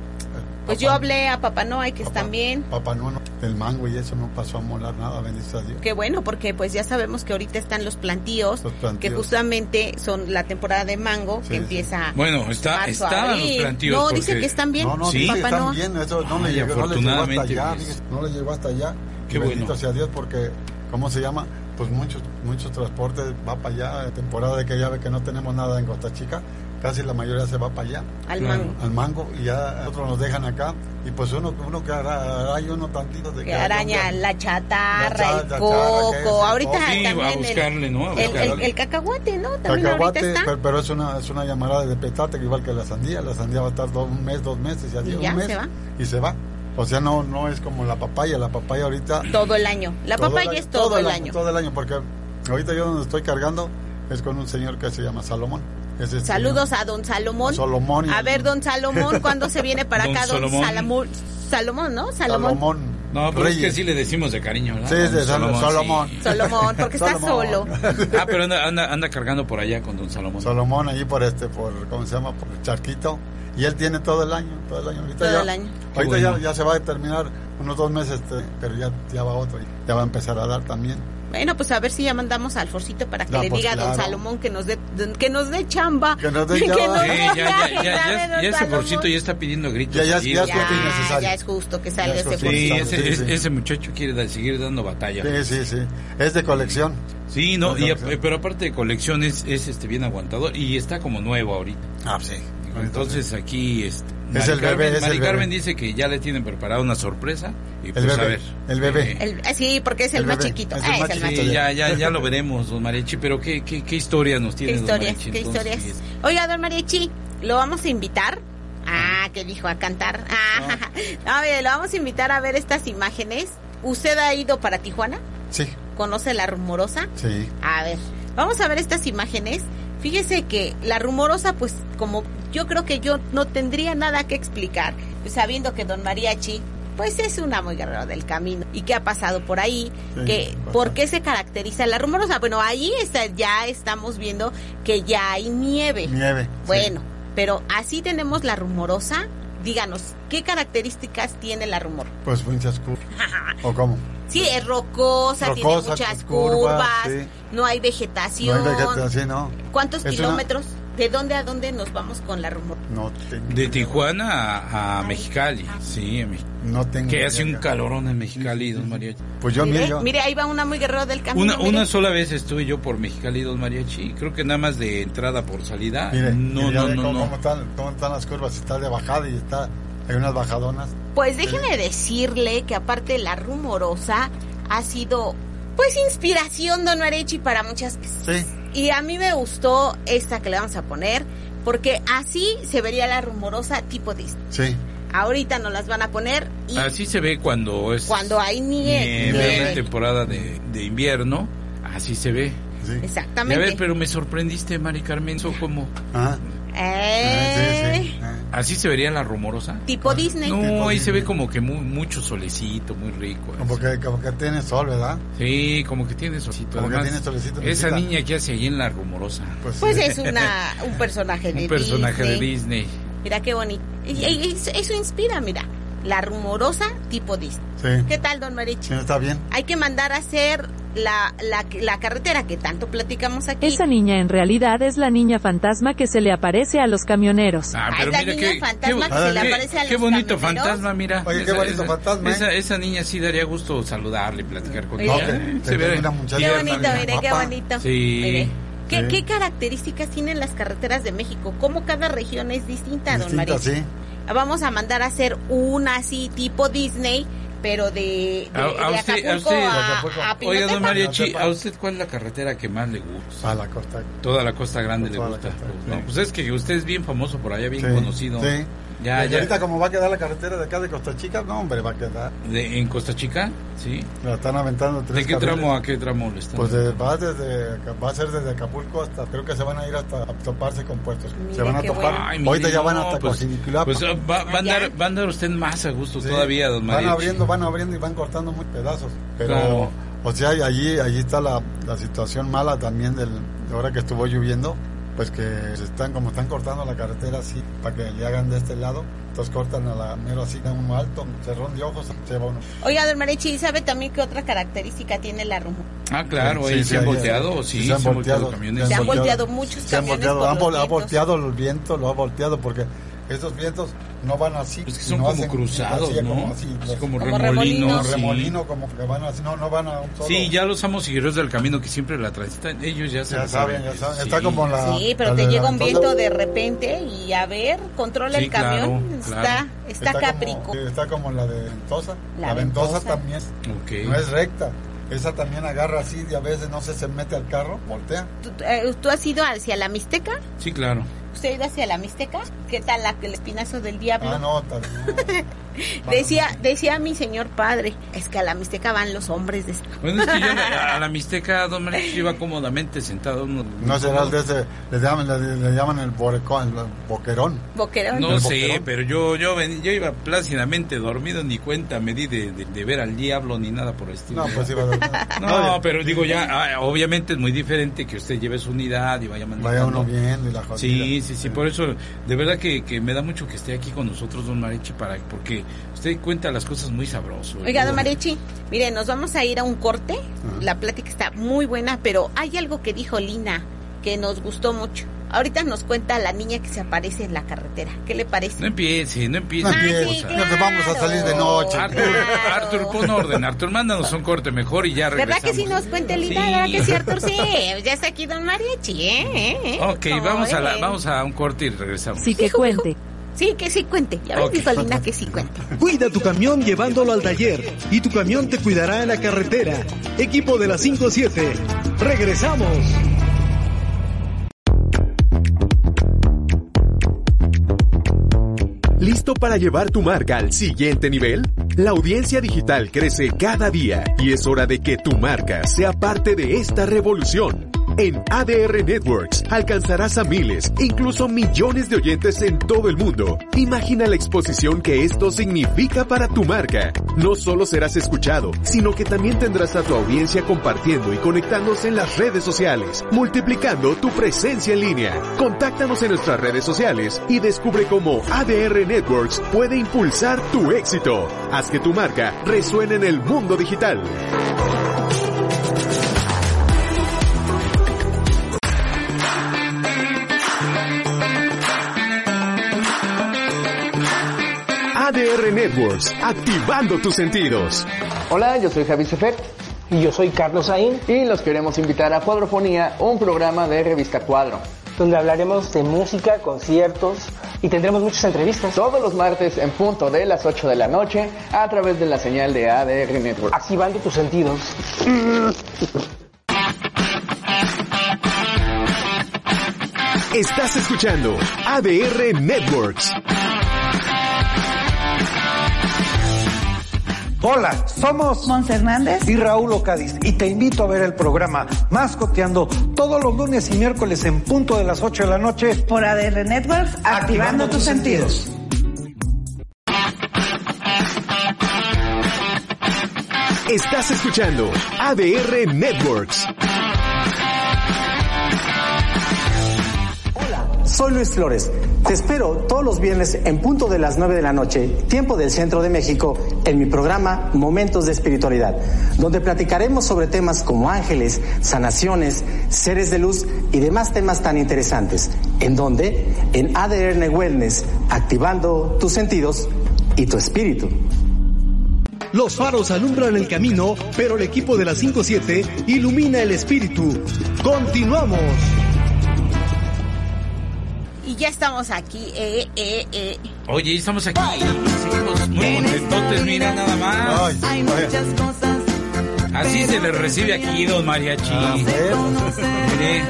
Pues yo hablé a Papá Noé, que Papá- están bien. Papá no, no, el mango y eso no pasó a molar nada, bendito a Dios. Qué bueno, porque pues ya sabemos que ahorita están los plantíos, Los plantíos. que justamente son la temporada de mango, Sí, que sí. empieza Bueno, está, marzo, estaban los plantíos. No, dice porque- que están bien. No, no, Sí. Papá están bien, eso no le, Ay, llegó, no le llegó hasta allá, pues. no le llegó hasta allá. Qué Y bendito bueno. sea Dios porque, ¿cómo se llama? Pues muchos, muchos transportes va para allá, temporada de que ya ve que no tenemos nada en Costa Chica, casi la mayoría se va para allá, al mango. al mango, y ya otros nos dejan acá, y pues uno, uno que hará, hay uno tantito de Que araña la chatarra, La cha- el coco. es ahorita. Sí, también buscarle, el, ¿no? El, el- cacahuate, ¿no? También ahorita Cacahuate, está. pero, pero es una es una llamada de petate igual que la sandía. La sandía va a estar dos, un mes, dos meses, Y digo, ya un mes se va. y se va. O sea, no no es como la papaya. La papaya ahorita Todo el año. La todo el papaya año- es todo, el año. Todo el año, porque ahorita yo donde estoy cargando es con un señor que se llama Salomón. Es este Saludos a don Salomón. Salomón y- A ver, don Salomón, ¿cuándo se viene para Don acá? Don Salomón. Salomón. ¿no? Salomón. Salomón. No, pero es que sí le decimos de cariño, ¿verdad? Sí, de Don Salomón. Salomón. sí. Salomón, porque está solo. Ah, pero anda, anda, anda cargando por allá con don Salomón. Salomón allí por este, por, ¿cómo se llama? Por el charquito. Y él tiene todo el año, todo el año. Ahorita Todo ya, el año. Ahorita bueno. ya, ya se va a terminar unos dos meses, este, pero ya, ya va otro. Ya va a empezar a dar también. Bueno, pues a ver si ya mandamos al Forcito para que No, le pues diga a don claro. Salomón que nos dé que nos dé chamba. Que nos dé Que chamba. nos Sí, ya, ya, ya, ya, ya ese porcito ya está pidiendo gritos. Ya, Sí, es ya es justo que salga es ese Forcito. ese, Sí, ese- sí. ese muchacho quiere da- seguir dando batalla. Sí, sí, sí. Es de colección. Sí, no, Es y pero aparte de colección es, es, este bien aguantador y está como nuevo ahorita. Ah, sí. Entonces aquí este, Es el Mari Carmen, bebé, es Mari el Carmen bebé. dice que ya le tienen preparada una sorpresa y El pues a bebé, ver. el bebé. Eh, El- ah, sí, porque es el, El más bebé, chiquito. es Ah, el es más el más Sí, chiquito. ya, ya, ya lo veremos, don Mariachi, pero ¿qué, qué, qué historia nos ¿Qué tiene don historias? Mariachi? ¿Qué entonces? historias? Oiga, don Mariachi, ¿lo vamos a invitar? Ah, que dijo a cantar. Ah, no, mire, lo vamos a invitar a ver estas imágenes. ¿Usted ha ido para Tijuana? Sí, ¿Conoce la rumorosa? sí. A ver, vamos a ver estas imágenes. Fíjese que la rumorosa, pues como yo creo que yo no tendría nada que explicar, pues, sabiendo que don Mariachi, pues es una muy guerrero del camino y que ha pasado por ahí, Sí, que bastante. por qué se caracteriza la rumorosa. Bueno, ahí está, ya estamos viendo que ya hay nieve. Nieve. sí. Bueno, pero así tenemos la rumorosa. Díganos, ¿qué características tiene la rumor? Pues muchas curvas. ¿O cómo? Sí, es rocosa, tiene muchas curvas, curvas, sí. no hay No vegetación. hay vegetación, no. ¿Cuántos Es una- kilómetros? ¿De dónde a dónde nos vamos con la rumor? No tengo. De Tijuana a, a Mexicali, sí, a Mex- No tengo. que hace un calorón en Mexicali, don Mariachi. Pues yo, mire, mire, yo. mire, ahí va una muy guerrero del camino. Una, una sola vez estuve yo por Mexicali, don Mariachi, creo que nada más de entrada por salida. Mire, no, no, no, cómo, no. cómo están, cómo están las curvas. Está de bajada y está. Hay unas bajadonas. Pues déjeme decirle que aparte la rumorosa ha sido, pues, inspiración, don Arechi, para muchas Sí. Y a mí me gustó esta que le vamos a poner, porque así se vería la rumorosa tipo Disney. Sí. Ahorita nos las van a poner y Así se ve cuando es cuando hay nieve. nieve, temporada de, de invierno, así se ve. Sí. Y a Exactamente. ver, pero me sorprendiste, Mari Carmen, ¿eso cómo? Ah, Eh, sí, sí. Ah. ¿Así se vería la rumorosa? Tipo Disney. No, ahí se ve Disney. como que mu- mucho solecito, muy rico. Como que, como que tiene sol, ¿verdad? Sí, como que tiene solecito. Como que Además, tiene solecito, Esa Lupita. niña que hace ahí en la rumorosa. Pues, Pues sí. es una, un personaje de Un personaje de Disney. Disney. Mira qué bonito. Y, y- eso, eso inspira, mira. La rumorosa tipo Disney. Sí. ¿Qué tal, don Marichi? Sí, está bien. Hay que mandar a hacer la, la, la carretera que tanto platicamos aquí. Esa niña en realidad es la niña fantasma que se le aparece a los camioneros. Ah, Ah, pero esa mira niña qué, fantasma qué, que se le qué- aparece a qué los bonito camioneros. fantasma, mira. Oye, qué bonito fantasma, ¿eh? Esa, esa niña sí daría gusto saludarle, platicar con ella. Ok, te Se ve una muchacha Qué bonito, mira. mire, qué bonito. Sí. Mire. ¿Qué, Sí. qué características tienen las carreteras de México? ¿Cómo cada región es distinta, don Distinta, Marichi? sí. Vamos a mandar a hacer una así tipo Disney, pero de, de, A- a usted- a usted- a, Acapulco. a Oiga, don Mariachi. ¿a usted cuál es la carretera que más le gusta? A la costa. Toda la Costa Grande le gusta. costa, No, sí. pues es que usted es bien famoso por allá, bien Sí, conocido. sí. Ya, ya. ahorita como va a quedar la carretera de acá de Costa Chica, no hombre, va a quedar. De- ¿En Costa Chica? Sí. La están aventando tres ¿De qué carriles. tramo a qué tramo le están? Pues de- va, desde, va a ser desde Acapulco hasta, creo que se van a ir hasta a toparse con puestos. Mire se van a topar. bueno. Ay, Ahorita ya van hasta pues. Pues ah, va, va a andar, va a andar usted más a gusto Sí, todavía, don Van abriendo, van abriendo y van cortando muy pedazos. Pero, Claro. o sea, allí, allí está la, la situación mala también del, de ahora que estuvo lloviendo. Pues que se están, como están cortando la carretera así, para que le hagan de este lado, entonces cortan a la mero así, a uno alto, cerrón de ojos, se va uno. Oiga, don Mariachi, ¿sabe también qué otra característica tiene la rumbo? Ah, claro, Sí, ¿y sí, se han volteado? Sí, sí, se han volteado. camiones. Se han volteado muchos Se han camiones volteado, por han los vol- ha vientos. volteado el viento, lo ha volteado porque estos vientos no van así. Es que y son no como hacen cruzados, así, ¿no? Como, así, Es como, Como remolinos. remolinos. sí. remolino, como que van así, no, no van a un solo. Sí, ya los amos seguidores del camino que siempre la transitan, ellos ya se Ya saben, ya saben. Está como la. Sí, pero la te llega un viento de repente y a ver, controla Sí, el camión. claro, está, claro. está, como- caprico. está como la de Ventosa. La La, ventosa, Ventosa. también no es recta. Esa también agarra así y a veces no sé, se mete al carro, voltea. ¿Tú, eh, tú has ido hacia la Mixteca? Sí, claro. ¿Usted ha ido hacia la Mixteca? ¿Qué tal la, el espinazo del diablo? Ah, no, tal- no. Decía, decía mi señor padre, es que a la Mixteca van los hombres de... Bueno, es que yo a la Mixteca, don Mariachi, iba cómodamente sentado. uno- No será el de ese, le llaman, le, le llaman el borecón, el boquerón. Boquerón. No ¿El sé, boquerón? pero yo yo ven- yo iba plácidamente dormido, ni cuenta me di de, de- de ver al diablo ni nada por el estilo. No, pues iba a. No, pero digo ya, ah, obviamente es muy diferente que usted lleve su unidad y vaya manejando. Vaya uno viendo y la jodida. Sí, sí, sí, por eso de verdad que, que me da mucho que esté aquí con nosotros, don Marichi, para, porque usted cuenta las cosas muy sabroso. Oiga, don Mariachi, mire, nos vamos a ir a un corte. La plática está muy buena, pero hay algo que dijo Lina que nos gustó mucho. Ahorita nos cuenta la niña que se aparece en la carretera. ¿Qué le parece? No empiece, no empiece. No Ah, empieces, sí, no te vamos a salir de noche. Artur, Artur, pon orden. Artur, mándanos un corte mejor y ya ¿Verdad regresamos. que sí nos cuenta Lina? Sí. ¿Verdad que sí, Artur? Sí, ya está aquí don Mariachi, ¿eh? ¿Eh? ¿Eh? Ok, ¿Cómo vamos a, la, ven? vamos a un corte y regresamos. Sí que cuente. Sí, que sí cuente. Ya ves, Ok. dijo Lina que sí cuente. Cuida tu camión llevándolo al taller y tu camión te cuidará en la carretera. Equipo de la 57. Regresamos. ¿Listo para llevar tu marca al siguiente nivel? La audiencia digital crece cada día y es hora de que tu marca sea parte de esta revolución. En ADR Networks alcanzarás a miles, incluso millones de oyentes en todo el mundo. Imagina la exposición que esto significa para tu marca. No solo serás escuchado, sino que también tendrás a tu audiencia compartiendo y conectándose en las redes sociales, multiplicando tu presencia en línea. Contáctanos en nuestras redes sociales y descubre cómo ADR Networks puede impulsar tu éxito. Haz que tu marca resuene en el mundo digital. ADR Networks, activando tus sentidos. Hola, yo soy Javi Sefert Y yo soy Carlos Saín, y los queremos invitar a Cuadrofonía, un programa de revista Cuadro. donde hablaremos de música, conciertos y tendremos muchas entrevistas. Todos los martes en punto de las 8 de la noche a través de la señal de ADR Network. Activando tus sentidos. Estás escuchando ADR Networks. Hola, somos Mons Hernández. y Raúl Ocadiz y te invito a ver el programa Mascoteando todos los lunes y miércoles en punto de las 8 de la noche por ADR Networks, activando, tus sentidos. Estás escuchando ADR Networks. Soy Luis Flores. Te espero todos los viernes en punto de las 9 de la noche, tiempo del centro de México, en mi programa Momentos de Espiritualidad, donde platicaremos sobre temas como ángeles, sanaciones, seres de luz y demás temas tan interesantes. ¿En donde En ADN Wellness, activando tus sentidos y tu espíritu. Los faros alumbran el camino, pero el equipo de la 57 ilumina el espíritu. Continuamos. Y ya estamos aquí, eh, eh, eh. Oye, estamos aquí. Seguimos muy contentotes, mira nada más. Hay muchas cosas. Así se le recibe aquí, don Mariachi. Ah, Mire,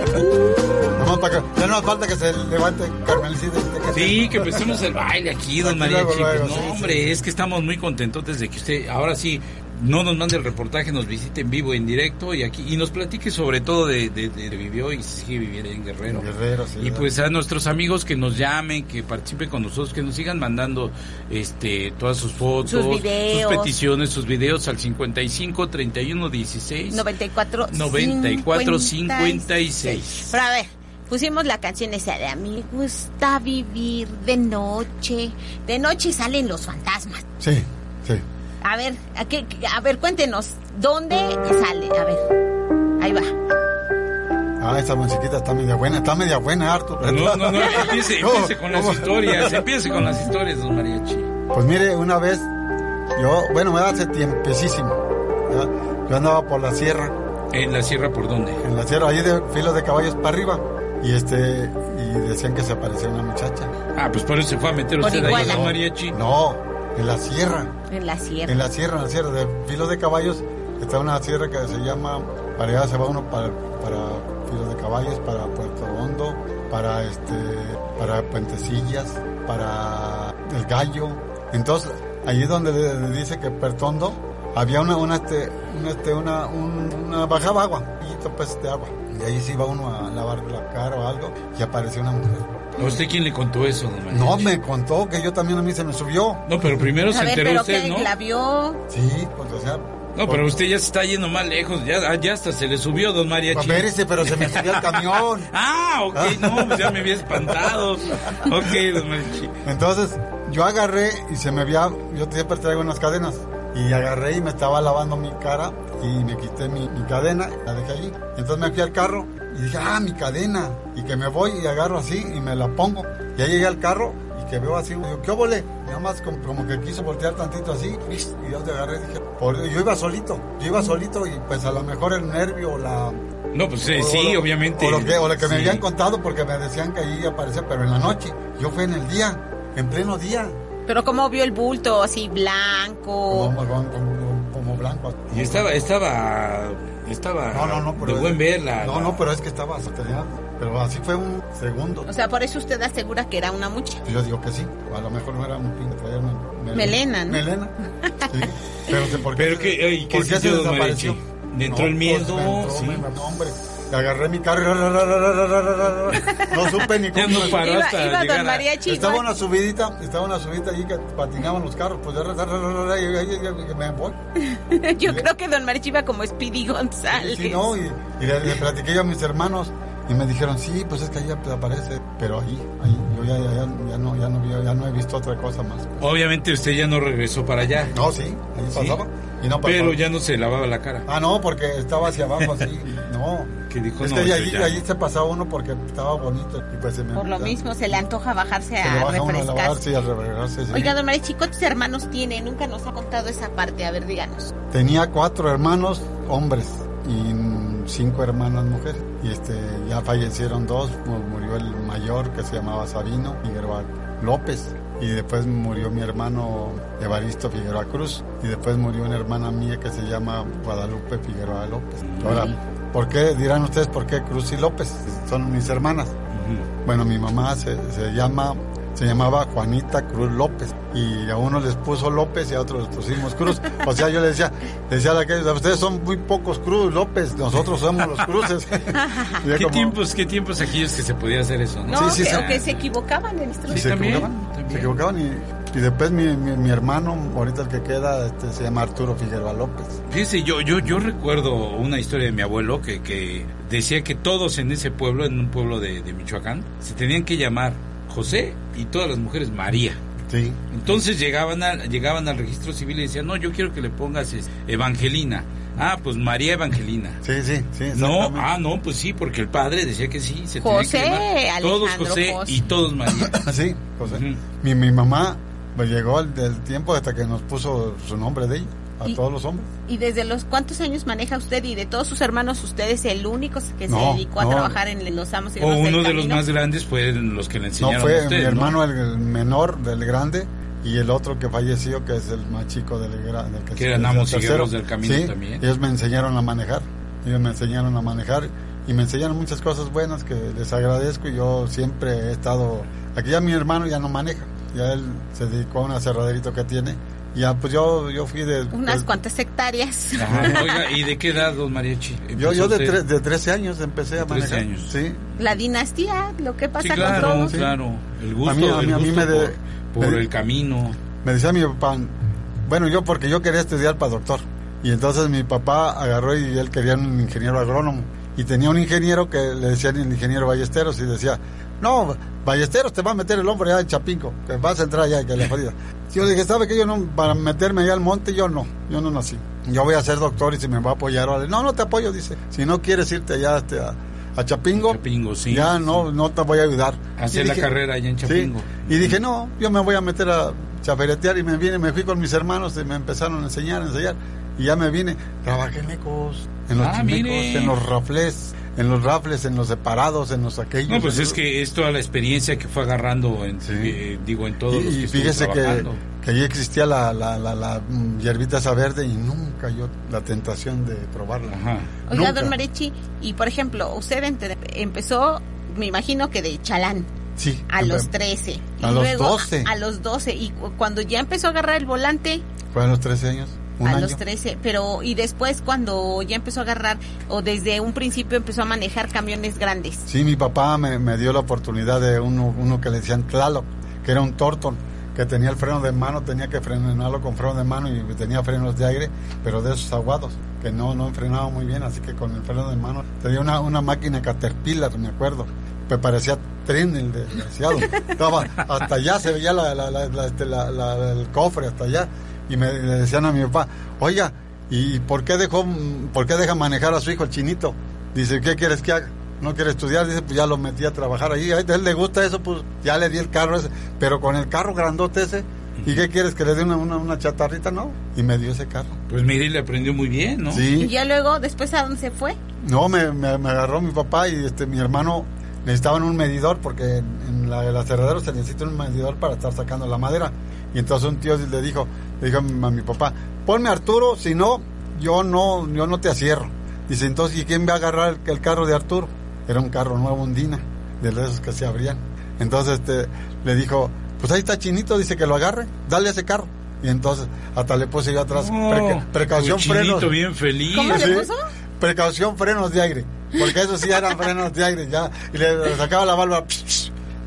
para ya no falta que se levante Carmencita. Sí, que empecemos el baile aquí, don Aquí María luego, Chico. luego, No, sí, sí. hombre, es que estamos muy contentos desde que usted, ahora sí, no nos mande el reportaje, nos visite en vivo, en directo y aquí, y nos platique sobre todo de, de, de- de vivió y sigue viviendo en Guerrero. Guerrero, sí, y pues a nuestros amigos que nos llamen, que participen con nosotros, que nos sigan mandando este todas sus fotos, Sus videos. peticiones, sus videos al 55 31 16 94 94 56. Pero a ver, pusimos la canción esa de A mí me gusta vivir de noche. De noche salen los fantasmas. Sí, sí. A ver, a, qué- a ver, cuéntenos, ¿dónde sale? A ver, ahí va. Ah, esa musiquita está media buena, está media buena, Artur. No, no, no, empiece, empiece con las historias, empiece con las historias, don Mariachi. Pues mire, una vez, yo, bueno, me hace tiempecísimo. ¿ya? Yo andaba por la sierra, ¿En la sierra por dónde? en la sierra, ahí de filos de caballos para arriba. Y este, y decían que se aparecía una muchacha. Ah, pues por eso se fue a meter usted ahí, don Mariachi. No, en la sierra. En la sierra. En la sierra, en la sierra de Filos de Caballos está una sierra que se llama, para allá se va uno para, para Filos de Caballos, para Puerto Hondo, para este, para Puentecillas, para El Gallo. Entonces, ahí es donde dice que Pertondo había una, una, este, una, este, una, un- una- bajaba agua, y pues de agua. Y ahí se iba uno a lavar la cara o algo y apareció una mujer. ¿A usted quién le contó eso, don? No, me contó que yo también a mí se me subió. No, pero primero a se ver, enteró pero usted, que ¿no? la vio. Sí, pues o sea, No, pero usted ya se está yendo más lejos, ya, ya hasta se le subió, don Mariachi. Pues espérese, pero se me subió el camión. Ah, ok, no, pues ya me había espantado. Ok, don Mariachi. Entonces, yo agarré y se me había, yo siempre traigo unas cadenas, y agarré y me estaba lavando mi cara y me quité mi, mi cadena, la dejé allí. Entonces me fui al carro y dije, ah, mi cadena, y que me voy y agarro así y me la pongo. Ya llegué al carro y que veo así, digo, ¿qué óvole? Nada más como, como que quiso voltear tantito así, y yo te agarré y dije, por- yo iba solito, yo iba solito y pues a lo mejor el nervio o la... No, pues eh, o- sí, o- obviamente. O lo que, o lo que me habían contado porque me decían que ahí aparecía, pero en la noche. Yo fui en el día, en pleno día. Pero cómo vio el bulto, así blanco. Como, como- como- como blanco. Y estaba, estaba, estaba No, no, no, pero de buen ver la... No, no, pero es que estaba Pero así fue un segundo. O sea, por eso usted asegura que era una muchacha. Yo digo que sí. A lo mejor no era un pingo, traía una Melena, ¿no? Melena. Sí. Pero, sé ¿por qué, Pero que, ay, ¿qué ¿por qué se desapareció? ¿Le entró No, el miedo? pues, me entró, Sí. me- no, hombre. Agarré mi carro. No supe ni cómo. No paró hasta iba, iba don mariachi, Estaba una subidita, estaba una subidita allí que patinaban los carros. Pues me voy. Yo creo que don Mariachi iba como Speedy González. Sí, no, y, y le, le platiqué yo a mis hermanos y me dijeron, sí, pues es que ahí ap- aparece, pero ahí, ahí, yo ya, ya, ya, ya no, ya no, ya no he visto otra cosa más. Obviamente usted ya no regresó para allá. No, sí, ahí Sí. pasaba. Y no. Pero ya no se lavaba la cara. Ah, no, porque estaba hacia abajo así, no. Que dijo, es no, que allí, ya allí se pasaba uno porque estaba bonito y pues se me... Por lo ya- mismo, se le antoja bajarse Se le a baja uno a lavarse y a refrescarse, sí. Oiga, don Mariachi, ¿cuántos hermanos tiene? Nunca nos ha contado esa parte. A ver, díganos. Tenía cuatro hermanos hombres y cinco hermanas mujeres. Y este ya fallecieron dos, mu- murió el mayor que se llamaba Sabino Figueroa López. Y después murió mi hermano Evaristo Figueroa Cruz. Y después murió una hermana mía que se llama Guadalupe Figueroa López. Ahora, ¿por qué? Dirán ustedes por qué Cruz y López? Son mis hermanas. Bueno, mi mamá se, se llama se llamaba Juanita Cruz López y a uno les puso López y a otros les pusimos Cruz. O sea, yo le decía, le decía a aquellos, ustedes son muy pocos Cruz López, nosotros somos los cruces. ¿Qué como- tiempos, qué tiempos aquellos que se podía hacer eso, no? No, Sí, sí, que, sí. o que se equivocaban en nuestros y se también, equivocaban, también. se equivocaban y, y después mi, mi, mi hermano, ahorita el que queda, este, se llama Arturo Figueroa López. Fíjese, yo, yo, yo recuerdo una historia de mi abuelo que, que decía que todos en ese pueblo, en un pueblo de, de Michoacán, se tenían que llamar José y todas las mujeres María. Sí. Entonces llegaban, a, llegaban al registro civil y decían, no, yo quiero que le pongas es, Evangelina. Ah, pues María Evangelina. Sí, sí, sí. No, ah, no, pues sí, porque el padre decía que sí. Se José, tenía que llamar todos José José. y todos María. Sí, José. Mi, mi mamá pues, llegó el, del tiempo hasta que nos puso su nombre de ella, a Y- todos los hombres. ¿Y desde los cuántos años maneja usted? Y de todos sus hermanos, ¿usted es el único que se No, dedicó a no. trabajar en los amos y O del uno de los más grandes fueron los que le No, enseñaron a fue usted, mi ¿no? hermano el, el menor del grande y el otro que falleció, que es el más chico del, del Que se- eran amos y guerreros del camino Sí, también. Ellos me enseñaron a manejar, ellos me enseñaron a manejar y me enseñaron muchas cosas buenas que les agradezco y yo siempre he estado, aquí ya mi hermano ya no maneja, ya él se dedicó a un aserraderito que tiene, ya pues yo, yo fui de... Unas de- cuantas hectáreas. Ajá, Oiga, ¿y de qué edad, don Mariachi? yo, yo de, tre- de 13 años empecé a De 13 manejar. años. Sí, La dinastía, lo que pasa Sí, con claro, todos. claro. El gusto, A mí- a el mí- a mí gusto de- por, por me- el camino. me decía mi papá, bueno, yo porque yo quería estudiar para doctor. Y entonces mi papá agarró y él quería un ingeniero agrónomo. Y tenía un ingeniero que le decían el ingeniero Ballesteros y decía, no, Ballesteros te va a meter el hombre allá en Chapinco, que vas a entrar allá, la jodida. Yo le dije, ¿sabe que yo no, para meterme allá al monte, yo no, yo no nací. Yo voy a ser doctor y si me va a apoyar, órale. no, no te apoyo, dice. Si no quieres irte allá este, a, a Chapingo, Chapingo, sí, ya sí. no, no te voy a ayudar. Hacer la carrera allá en sí, Chapingo. y dije, no, yo me voy a meter a chaferetear y me vine, me fui con mis hermanos y me empezaron a enseñar, a enseñar. Y ya me vine, trabajé en ecos, en los Ah, chimecos, mire. en los rafles, en los rafles, en los separados, en los aquellos. No, pues es los- que es toda la experiencia que fue agarrando, en, eh, digo, en todos los y, que y fíjese que, que ahí existía la, la, la, la, mm, hierbita esa verde y nunca yo la tentación de probarla. Oiga, Nunca. don Marichi, y por ejemplo, usted empezó, me imagino que de chalán. Sí. A los 13. A y los luego 12. A, a los 12. Y cu- cuando ya empezó a agarrar el volante, Fue a los 13 años. Un a año. los 13. Pero, y después cuando ya empezó a agarrar, o desde un principio empezó a manejar camiones grandes. Sí, mi papá me, me dio la oportunidad de uno, uno que le decían Tlaloc, que era un Torton, que tenía el freno de mano, tenía que frenarlo con freno de mano y tenía frenos de aire, pero de esos aguados, que no, no frenaba muy bien, así que con el freno de mano tenía una, una máquina Caterpillar, me acuerdo, que parecía tren el desgraciado. Estaba, hasta allá se veía la, la- la- la- este, la- la- el cofre, hasta allá, y me le decían a mi papá, oiga, ¿y por qué dejó, por qué deja manejar a su hijo el chinito? Dice, ¿qué quieres que haga? No quiere estudiar, dice, pues ya lo metí a trabajar ahí. A él le gusta eso, pues ya le di el carro ese. Pero con el carro grandote ese, ¿y qué quieres que le dé una, una, una chatarrita? No. Y me dio ese carro. Pues mire, le aprendió muy bien, ¿no? Y Sí. ya luego, después, ¿a dónde se fue? No, me, me, me agarró mi papá y este mi hermano necesitaban un medidor porque en, en la, el aserradero se necesita un medidor para estar sacando la madera. Y entonces un tío le dijo, le dijo a mi, a mi papá, ponme a Arturo, si no, yo no, yo no te acierro. Dice, entonces, ¿y quién va a agarrar el, el carro de Arturo? Era un carro nuevo, un Dina, de esos que se abrían. Entonces este, le dijo, pues ahí está Chinito, dice que lo agarre, dale ese carro. Y entonces hasta le puse yo atrás, Oh, preca- precaución frenos. bien feliz. ¿Cómo le Sí. puso? Precaución, frenos de aire. Porque esos sí eran frenos de aire, ya. Y le, sacaba la válvula.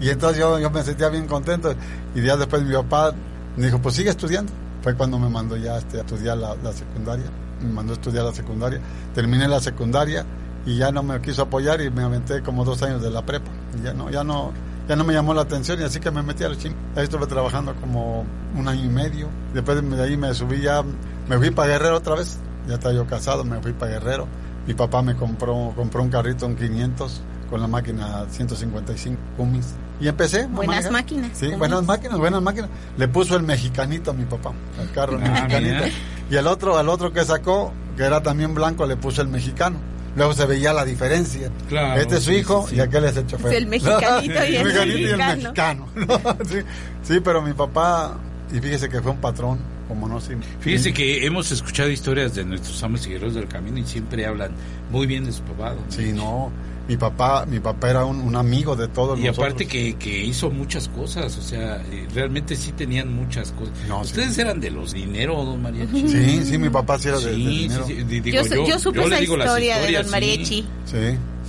Y entonces yo, yo me sentía bien contento. Y días después mi papá me dijo, pues sigue estudiando. Fue cuando me mandó ya este, a estudiar la, la secundaria. Me mandó a estudiar la secundaria. Terminé la secundaria y ya no me quiso apoyar y me aventé como dos años de la prepa. Ya no, ya no, ya no me llamó la atención y así que me metí a los ching. Ahí estuve trabajando como un año y medio. Después de ahí me subí ya, me fui para Guerrero otra vez. Ya estaba yo casado, me fui para Guerrero. Mi papá me compró, compró un carrito, un 500, con la máquina 155 Cummins. Y empecé. Buenas manejar. máquinas, Sí, Cummins. buenas máquinas, buenas máquinas. Le puso el mexicanito a mi papá, al carro, el Ah, mexicanito. mira. Y el otro, al otro que sacó, que era también blanco, le puso el mexicano. Luego se veía la diferencia. Claro, este es su sí, hijo sí, sí. y aquel es el chofer. Es el mexicanito y el mexicano. sí, sí, pero mi papá, y fíjese que fue un patrón, como no sí. Fíjese que hemos escuchado historias de nuestros amos y guerreros del camino y siempre hablan muy bien de su papá. Sí, no. Mi papá, mi papá era un, un amigo de todos Y nosotros. aparte que, que hizo muchas cosas, o sea, eh, realmente sí tenían muchas cosas. No, sí. Ustedes eran de los dinero, don Mariachi. Sí, sí, mi papá sí era de, de Sí, dinero. sí, sí, di- Yo, digo, yo supe yo esa historia de Don. Mariachi. Sí.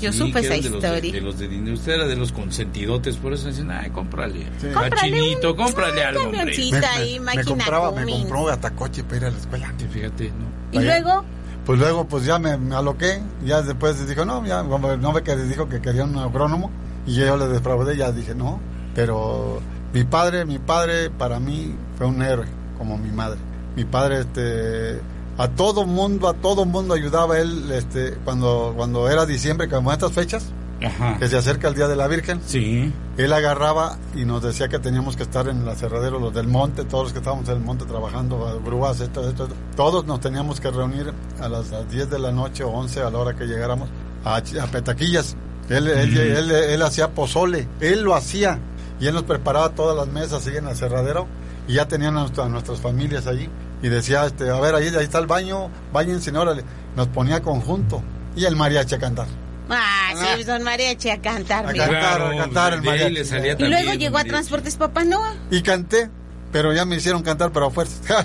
Yo Sí, supe esa de los de- historia. De, los de dinero. Usted era de los consentidotes, por eso dicen, ay, cómprale. A Cómprale Chinito, un- cómprale un algo, camioncito. Cita ahí, me compraba, me compró hasta coche para ir a la escuela. Sí, Fíjate, ¿no? Y luego, Pues luego, pues ya me, aloqué. Ya después dijo, no, ya, no ve que dijo que quería un agrónomo. Y yo le defraudé, ya dije, no. Pero mi padre, mi padre para mí fue un héroe, como mi madre. Mi padre, este, a todo mundo, a todo mundo ayudaba él, este, cuando, cuando era diciembre, como estas fechas, Ajá. que se acerca el Día de la Virgen. Sí. Él agarraba y nos decía que teníamos que estar en el aserradero, los del monte, todos los que estábamos en el monte trabajando, a grúas, esto, esto, esto. Todos nos teníamos que reunir a las, a las 10 de la noche o 11 a la hora que llegáramos a, Petaquillas. Él, él, él, él hacía pozole, él lo hacía y él nos preparaba todas las mesas ahí en el aserradero y ya tenían a, nuestra- a nuestras familias allí y decía, este, a ver, ahí, ahí está el baño, váyanse, órale. Nos ponía conjunto y el mariachi a cantar. Ah, sí, don Mariachi a cantar. A mira. cantar, a cantar el ahí mariachi. le salía Y luego llegó a. Transportes Papá Noah. Y canté, pero ya me hicieron cantar, pero a fuerza.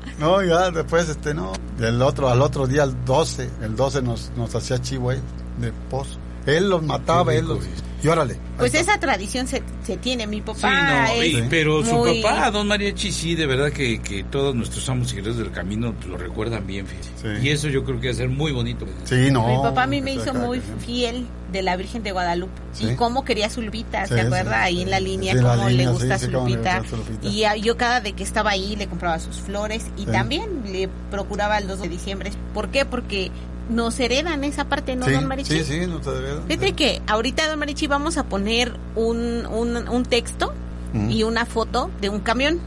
no, ya después, este, no. Del otro, al otro día, el 12, el 12 nos, nos hacía chivo él, de pozo. Él los mataba, él los... Y órale. Pues está. esa tradición se, se tiene. Mi Sí, papá no, es y- pero su muy- papá, don Mariachi, sí, de verdad que, que todos nuestros amos y guerreros del camino lo recuerdan bien, fíjate. Sí. Y eso yo creo que va a ser muy bonito. Sí, no. Mi papá a mí me hizo muy fiel de la Virgen de Guadalupe. Sí. Y cómo quería su Lupita, Sí, ¿se sí, acuerda? Ahí sí. en la línea, Sí, cómo línea, le sí, gusta sí, su Lupita. Y yo cada vez que estaba ahí le compraba sus flores y Sí. también le procuraba el 2 de diciembre. ¿Por qué? Porque nos heredan esa parte, ¿no, sí, don Marichi? Sí, sí, no te debe. Fíjate que ahorita, don Marichi, vamos a poner un, un, un texto y una foto de un camión.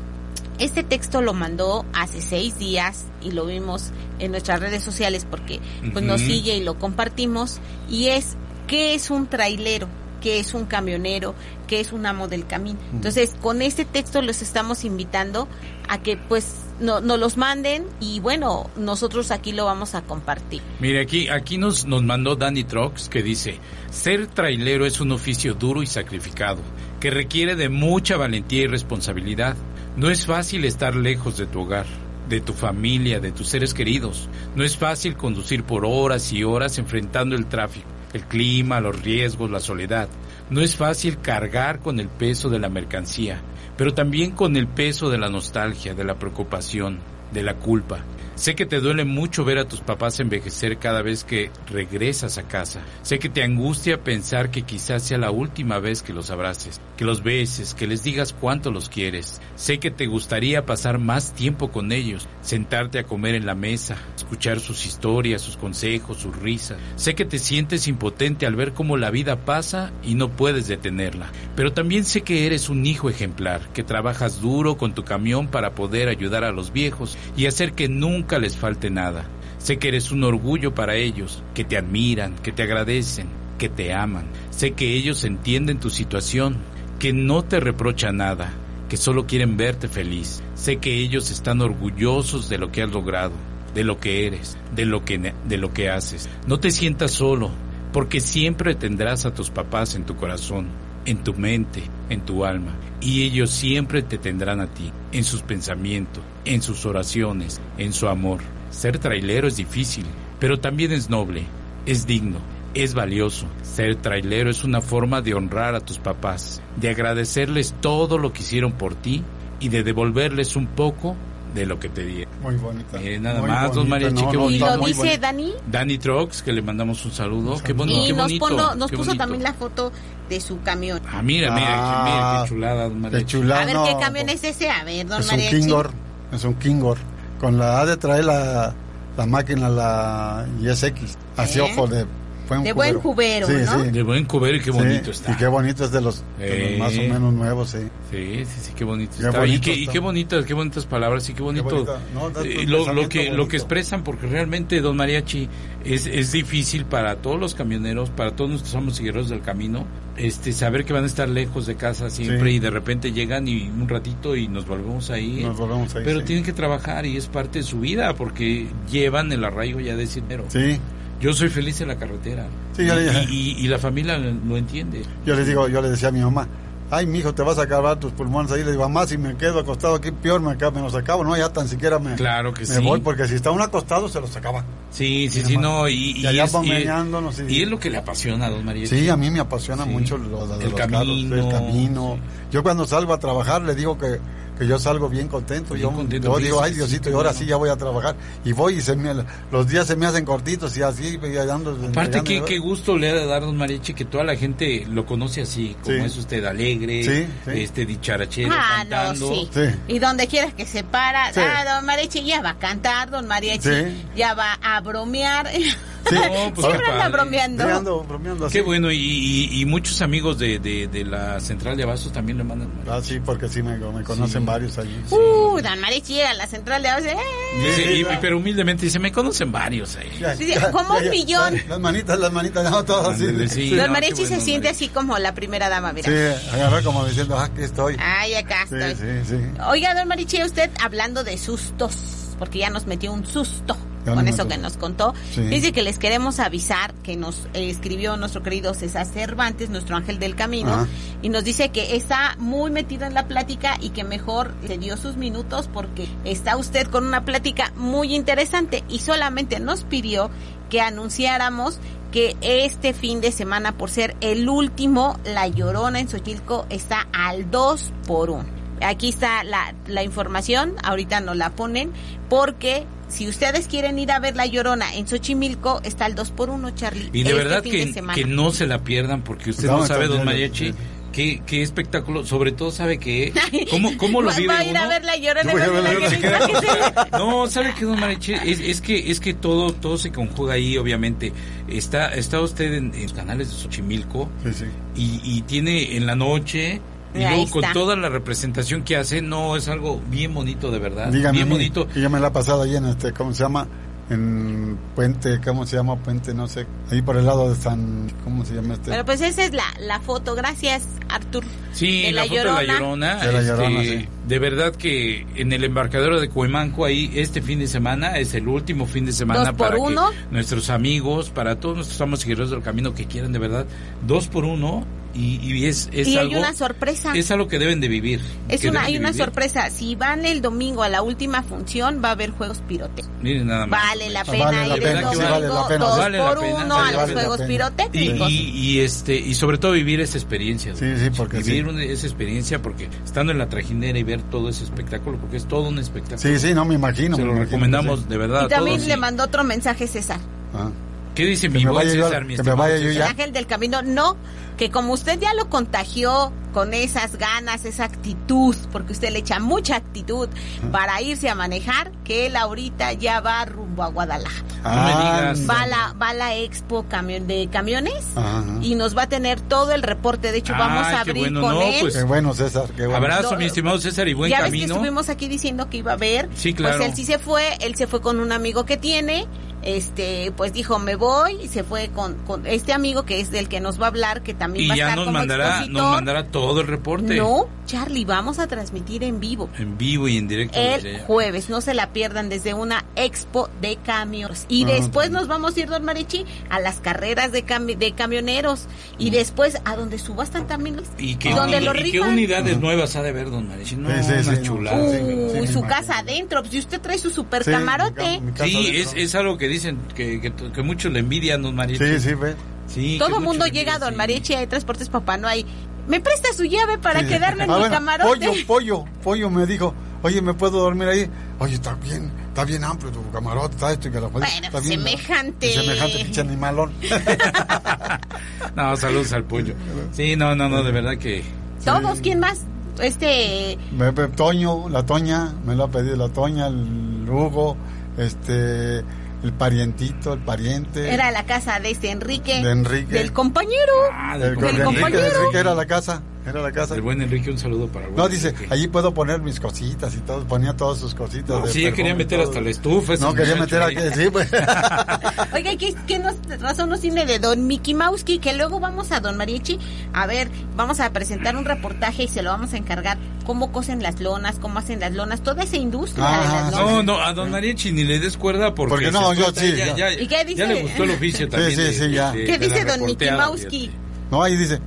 Este texto lo mandó hace seis días y lo vimos en nuestras redes sociales porque pues nos sigue y lo compartimos. Y es, ¿qué es un trailero? ¿Qué es un camionero? ¿Qué es un amo del camino? Entonces, con este texto los estamos invitando a que pues no, nos los manden y bueno, nosotros aquí lo vamos a compartir. Mire, aquí, aquí nos, nos mandó Danny Trox que dice, ser trailero es un oficio duro y sacrificado, que requiere de mucha valentía y responsabilidad. No es fácil estar lejos de tu hogar, de tu familia, de tus seres queridos. No es fácil conducir por horas y horas enfrentando el tráfico, el clima, los riesgos, la soledad. No es fácil cargar con el peso de la mercancía, pero también con el peso de la nostalgia, de la preocupación, de la culpa. Sé que te duele mucho ver a tus papás envejecer cada vez que regresas a casa. Sé que te angustia pensar que quizás sea la última vez que los abraces, que los beses, que les digas cuánto los quieres. Sé que te gustaría pasar más tiempo con ellos, sentarte a comer en la mesa, escuchar sus historias, sus consejos, sus risas. Sé que te sientes impotente al ver cómo la vida pasa y no puedes detenerla. Pero también sé que eres un hijo ejemplar, que trabajas duro con tu camión para poder ayudar a los viejos y hacer que nunca les falte nada. Sé que eres un orgullo para ellos, que te admiran, que te agradecen, que te aman. Sé que ellos entienden tu situación, que no te reprochan nada, que solo quieren verte feliz. Sé que ellos están orgullosos de lo que has logrado, de lo que eres, de lo que, de lo que haces. No te sientas solo, porque siempre tendrás a tus papás en tu corazón, en tu mente, en tu alma, y ellos siempre te tendrán a ti, en sus pensamientos, en sus oraciones, en su amor. Ser trailero es difícil, pero también es noble, es digno, es valioso. Ser trailero es una forma de honrar a tus papás, de agradecerles todo lo que hicieron por ti y de devolverles un poco de lo que te dieron. Muy bonita. Mire, nada Muy más, don bonita, Mariachi, no, qué Y bonito. está lo dice. Dani. Danny Trox, que le mandamos un saludo. Qué, boni- Y qué nos, bonito. ponlo- nos qué puso bonito. también la foto de su camión. Ah, mira, mira, Ah, qué, mira, qué chulada, don Qué Mariachi. chulada. a ver no, qué camión es ese. A ver, don Es un. Kingor, es un Kingor. Con la ha de traer la, la máquina, la ISX. Así, ¿Eh? ojo, de buen De buen cubero, Sí, ¿no? sí. De buen cubero y qué bonito Sí, está. Y qué bonito es de los, de los Eh. más o menos nuevos, sí. Sí, sí, sí, qué bonito Qué está. bonito y, qué, y qué bonitas, qué bonitas palabras y qué bonito. No, eh, lo, que, lo que expresan, porque realmente, don Mariachi, es, es difícil para todos los camioneros, para todos nuestros amos y guerreros del camino, este, saber que van a estar lejos de casa siempre Sí. y de repente llegan y un ratito y nos volvemos ahí. Nos volvemos ahí. Pero sí. tienen que trabajar y es parte de su vida porque llevan el arraigo ya de ese dinero. Sí, Yo soy feliz en la carretera. Sí, ya y, y- y la familia lo entiende. yo les digo, yo le decía a mi mamá, ay, mijo, te vas a acabar tus pulmones ahí. Le digo, mamá, si me quedo acostado aquí, peor me, acabo, me los acabo. No, ya tan siquiera me, Claro que me sí. voy, porque si está uno acostado, se los acaba. Sí, sí, sí, no. Y, y allá es, y- meneándonos y- y es lo que le apasiona a don María. Sí, a mí me apasiona Sí. mucho lo de El los camino. carros, el camino. Yo cuando salgo a trabajar le digo que, que yo salgo bien contento. Bien yo contento, yo digo, ay Diosito, y ahora bueno. sí ya voy a trabajar. Y voy y se me, los días se me hacen cortitos y así y ando Aparte, qué, qué gusto le ha de dar don Mariachi que toda la gente lo conoce así, como Sí. es usted alegre, Sí, sí. este dicharachero, Ah, no, cantando. sí. Sí. Y donde quieras que se para, Sí. ah, don Mariachi ya va a cantar, don Mariachi Sí. ya va a bromear. Sí. No, pues Siempre anda padre. bromeando. Sí, ando bromeando así. Qué bueno, y, y- y muchos amigos de, de, de la central de Abastos también le mandan. Ah, sí, porque sí me, me conocen Sí. varios allí. Uh, don Mariachi llega a la central de eh. Dice, Sí, y- ya. pero humildemente dice, me conocen varios ahí. Sí, como un millón. Las manitas, las manitas, no, todo así. Sí. don no, bueno, se siente así como la primera dama, mira. Sí, agarré como diciendo, ah, aquí estoy. Ay, acá Sí, estoy. sí, sí. Oiga, don Marichi, usted hablando de sustos, porque ya nos metió un susto. Con eso que nos contó. Sí. Dice que les queremos avisar que nos eh, escribió nuestro querido César Cervantes, nuestro ángel del camino, Ajá. y nos dice que está muy metido en la plática y que mejor se dio sus minutos porque está usted con una plática muy interesante y solamente nos pidió que anunciáramos que este fin de semana, por ser el último, La Llorona en Xochilco está al 2 por 1. Aquí está la, la información, ahorita nos la ponen, porque si ustedes quieren ir a ver La Llorona en Xochimilco, está al 2 por 1 Charlie. Y de este verdad de que, que no se la pierdan porque usted No, no, sabe, don sí. qué, qué espectáculo, sobre todo sabe que, ¿cómo, cómo lo vive va a ir a uno? ver La Llorona. Yo voy a en ver La la Se queda Llorona. con- No, sabe que don Mariachi, es, es que es que todo todo se conjuga ahí, obviamente. Está está usted en, en canales de Xochimilco Sí, sí. y, y tiene en la noche y Ahí luego con está. toda la representación que hace, no es algo bien bonito de verdad, Dígame, bien bonito. que yo me la he pasado ahí en este, ¿cómo se llama? En Puente, ¿cómo se llama? Puente, no sé, ahí por el lado de San, ¿cómo se llama este? Pero pues esa es la, la foto. Gracias, Artur. Sí, de la, La foto de la Llorona. Llorona. De La este, sí. De verdad que en el embarcadero de Cuemanco ahí este fin de semana es el último fin de semana Dos por para uno. que nuestros amigos, para todos nuestros amos y guerreros del camino que quieran de verdad, dos por uno y, y es, es y algo hay una sorpresa. es algo que deben de vivir. Es una, hay una vivir. sorpresa. Si van el domingo a la última función, va a haber juegos pirotécnicos. Miren nada más. Vale la pena vale la ir pena, el domingo vale la pena, dos vale la por pena, uno a los la juegos pirotécnicos. y, y, este y sobre todo vivir esa experiencia. Sí, sí, porque vivir sí. una- esa experiencia porque estando en la trajinera y ver todo ese espectáculo porque es todo un espectáculo. Sí, sí, no me imagino. Se me lo imagino, recomendamos sí. de verdad. y a también todos, le mandó otro mensaje César. Ah. ¿Qué dice mi buen vaya yo- César? mi que me estimado vaya yo El César? ya. ángel del camino, no, que como usted ya lo contagió con esas ganas, esa actitud, porque usted le echa mucha actitud para irse a manejar, que él ahorita ya va rumbo a Guadalajara. No me digas. Ah, Va a la, va a la expo camión de camiones Ajá. y nos va a tener todo el reporte. De hecho, vamos a qué abrir bueno, con no, él. pues, Qué bueno, César, qué bueno. Abrazo, No, mi estimado César, y buen ya ves que camino. estuvimos aquí diciendo que iba a ver. Sí, claro. Pues él sí se fue, él se fue con un amigo que tiene, este, pues dijo me voy y se fue con, con este amigo que es del que nos va a hablar, que también Y va a ya estar nos como mandará, nos expositor. mandará todo el reporte. No, Charlie, vamos a transmitir en vivo. En vivo y en directo. El jueves, no se la pierdan desde una expo de camiones. Y Ah, después también. nos vamos a ir, don Marichi, a las carreras de, cami- de camioneros. Y después a donde subastan también los... Y qué, donde y- lo y qué unidades nuevas ha de ver, don Marichi. No, sí, una no. chulada. Uh, Sí, su casa adentro, pues si usted trae su super Sí, camarote. mi casa Sí, adentro. es, es algo que dicen que, que, que muchos le envidian, don Marichi. Sí, sí, ve. Sí, Todo mundo le llega a Don sí. Mariachi, hay transportes papá, no hay. ¿Me presta su llave para Sí. quedarme en Ah, mi bueno, camarote? Pollo, pollo, pollo me dijo, oye, ¿me puedo dormir ahí? Oye, está bien, está bien amplio tu camarote, está esto y que la Bueno, está bien, ¿no? semejante. Semejante pinche animalón. No, saludos al pollo. Sí, no, no, no, de verdad que... Todos, ¿quién más? Este, Me- me- Toño, la Toña, me lo ha pedido la Toña, el Hugo, este, el parientito, el pariente. era la casa de este Enrique. De Enrique. Del compañero. Ah, el, del de del Enrique, de compañero. Enrique era la casa, era la casa. El buen Enrique, un saludo para el buen No, dice, Enrique. allí puedo poner mis cositas y todo, ponía todas sus cositas. de Sí, quería perfume y meter todo. hasta la estufa. No, quería meter ahí. aquí, sí, pues. Oiga, ¿y ¿qué, qué nos, razón nos tiene de Don Mickey Mauski? Que luego vamos a Don Mariachi. A ver, vamos a presentar un reportaje y se lo vamos a encargar. Cómo cosen las lonas, cómo hacen las lonas, toda esa industria de Ah, las lonas. No, no, a don Mariachi ni le des cuerda porque... Porque no, yo sí, Ya, ya. ya, ¿Y qué dice? ya le gustó el oficio también. sí, sí, ya. de- ¿Qué de dice Don Mickey Mauski? No, ahí dice.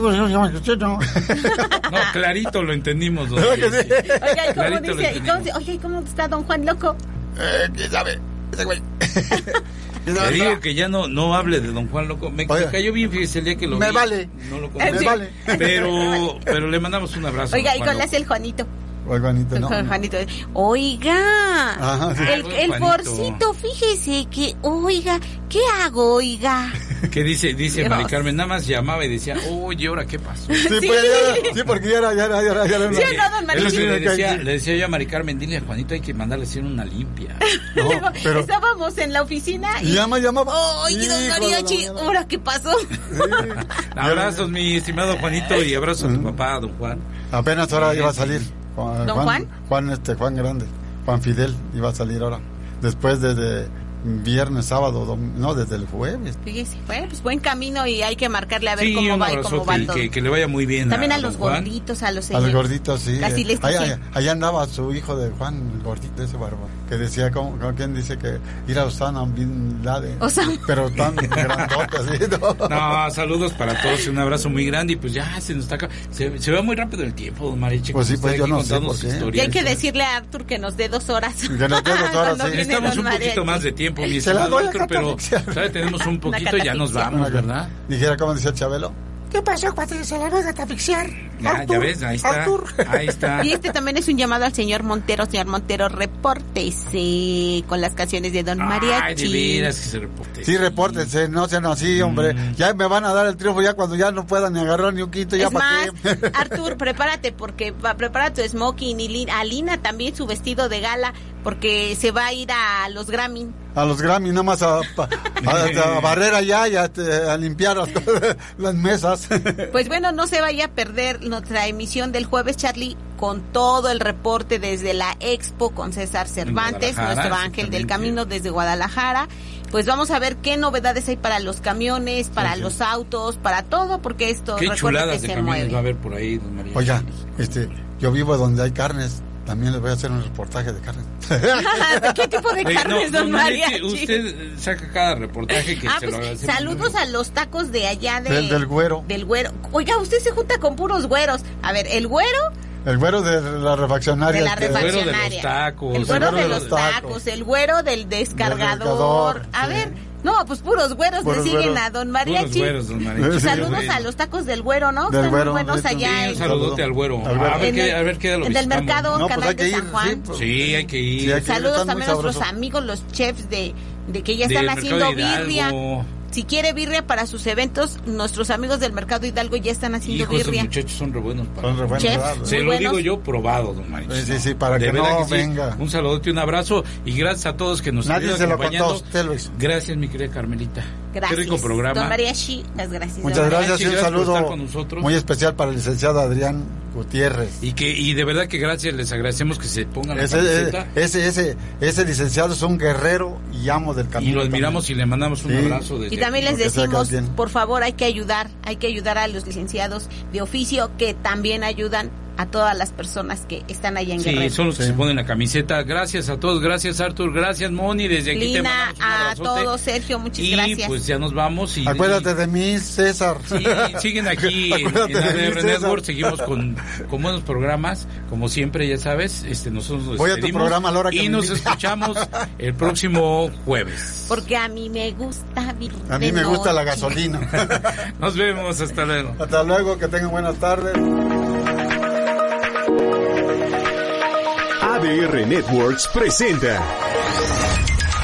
No, clarito lo entendimos, don ¿y cómo Clarito dice? ¿Y cómo, entendimos. dice? oye, ¿y ¿cómo está Don Juan Loco? Eh, ¿Quién sabe? Ese güey. ¿Quién Le digo que ya no, no hable de don Juan Loco. Me, me Oiga. cayó bien, fíjese, el día que lo Me vi. vale. No lo conozco. sí. vale. Pero, pero le mandamos un abrazo. Oiga, ¿y Loco. es el Juanito? Juanito, no. Juan- Juanito. Oiga, Ajá, sí. el, el Juanito. porcito, fíjese que, oiga, ¿qué hago, oiga? Que dice, dice Dios. Mari Carmen, nada más llamaba y decía, oye, ¿ahora qué pasó? Sí, pues, ya, sí, porque ya era, ya era, ya era, ya era que le decía, le decía yo a Mari Carmen, dile a Juanito, hay que mandarle hacer una limpia. No, Luego, pero Estábamos en la oficina y y... llama, llamaba. Oye, don Mariachi. ¿ahora qué pasó? Sí. Abrazos, mi estimado Juanito, y abrazos a tu papá, don Juan. Apenas ahora iba a salir. Juan, ¿Don Juan? Juan, este, Juan Grande. Juan Fidel iba a salir ahora. Después de, de, viernes, sábado, no, desde el jueves. Fíjese, bueno, pues buen camino y hay que marcarle a ver Sí, cómo un va y cómo va todo. que, que le vaya muy bien. También a don los Juan. gorditos, a los A los gorditos, sí. Casi eh. les Allá, dije. allá- allá andaba su hijo de Juan, el gordito ese barba, que decía, como, como quien dice que ir a Osama Bin Laden. Osama. Pero tan grandote así, ¿no? No, saludos para todos, un abrazo muy grande y pues ya se nos está se, se va muy rápido el tiempo, don Mariche. Pues sí, pues yo no sé por qué. Y hay que decirle a Arthur que nos dé dos horas. Que nos dé dos horas, sí. Necesitamos un poquito más de tiempo, mi Se la estimado pero tenemos un poquito y ya nos vamos, ¿verdad? Dijera, como decía Chabelo. ¿Qué pasó cuando se la van a tapixiar? Ya, ya ves, ahí está. Artur. Ahí está. Y este también es un llamado al señor Montero. Señor Montero, repórtese con las canciones de Don Ay, de Mariachi. veras que se reporte. Sí, repórtense, no sean así, hombre. Mm. Ya me van a dar el triunfo ya cuando ya no puedan ni agarrar ni un quinto, ya es para más, qué. Artur, prepárate porque va, prepara tu smoking y Lin- a Lina también su vestido de gala porque se va a ir a los Grammy. A los Grammy, nada más a, pa- a- a barrer allá y a, a limpiar las, las mesas. Pues bueno, no se vaya a perder nuestra emisión del jueves, Charlie, con todo el reporte desde la Expo con César Cervantes, nuestro ángel del camino desde Guadalajara. Pues vamos a ver qué novedades hay para los camiones, para Sí, sí. los autos, para todo, porque esto Qué recuerda que chuladas de se camiones va a mueve. haber por ahí, don Mariachi. Oiga, este, yo vivo donde hay carnes. También les voy a hacer un reportaje de carnes. ¿De qué tipo de carnes, no, don Mariachi? Usted saca cada reportaje que Ah, se lo pues, agradecemos. saludos a los tacos de allá de... Del- del güero. Del güero. Oiga, usted se junta con puros güeros. A ver, el güero El güero de la refaccionaria. de la este, güero de los refaccionaria. tacos. El güero El de los tacos. El güero del descargador. descargador, A sí. ver, no, pues puros güeros Puros le siguen güeros. a don Puros Mariachi. güeros, don Mariachi. Saludos a los tacos del güero, ¿no? Del Están güero, muy buenos sí, allá Sí, un en, saludote al güero. Al güero. A ver en qué, el- a ver qué lo en el visitamos. mercado No, pues canal que de ir, San Juan. sí, pues. Sí, hay que ir. Sí, hay que ir. Saludos también a nuestros amigos, los chefs de, de que ya Del están haciendo birria. Si quiere birria para sus eventos, nuestros amigos del Mercado Hidalgo ya están haciendo Hijo, esos birria. muchachos son re buenos. para- Son re buenos, Chef. Se lo buenos. digo yo probado, don Mariachi. Sí, sí, sí, para De que no sí. venga. Un saludote, un abrazo y gracias a todos que nos Nadie se lo contó a acompañando. usted, Luis. Gracias, mi querida Carmelita. Gracias. Qué rico programa. Don Mariachi, las gracias. Muchas gracias y un saludo estar con nosotros. muy especial para el licenciado Adrián Gutiérrez. Y que y de verdad que gracias, les agradecemos que se pongan la Ese, camiseta ese, ese, ese licenciado es un guerrero y amo del y camino. lo admiramos y le mandamos un Sí. abrazo desde Y también aquí. les decimos, por favor, hay que ayudar, hay que ayudar a los licenciados de oficio que también ayudan a todas las personas que están allá en Sí, Guerrero. son los que Sí. se ponen la camiseta. Gracias a todos, gracias Artur, gracias Moni, desde aquí te Lina, mandamos un a todos, Sergio, muchas y gracias. pues ya nos vamos y Acuérdate de mí, César. Sí, siguen aquí en, Acuérdate en de mí, ADR. Network, seguimos con, con buenos programas, como siempre, ya sabes, este nosotros nos Voy a tu programa a la hora que y nos invite. escuchamos el próximo jueves. Porque a mí me gusta vivir A mí me gusta la noche. gasolina. Nos vemos, hasta luego. Hasta luego, que tengan buenas tardes. ADR Networks presenta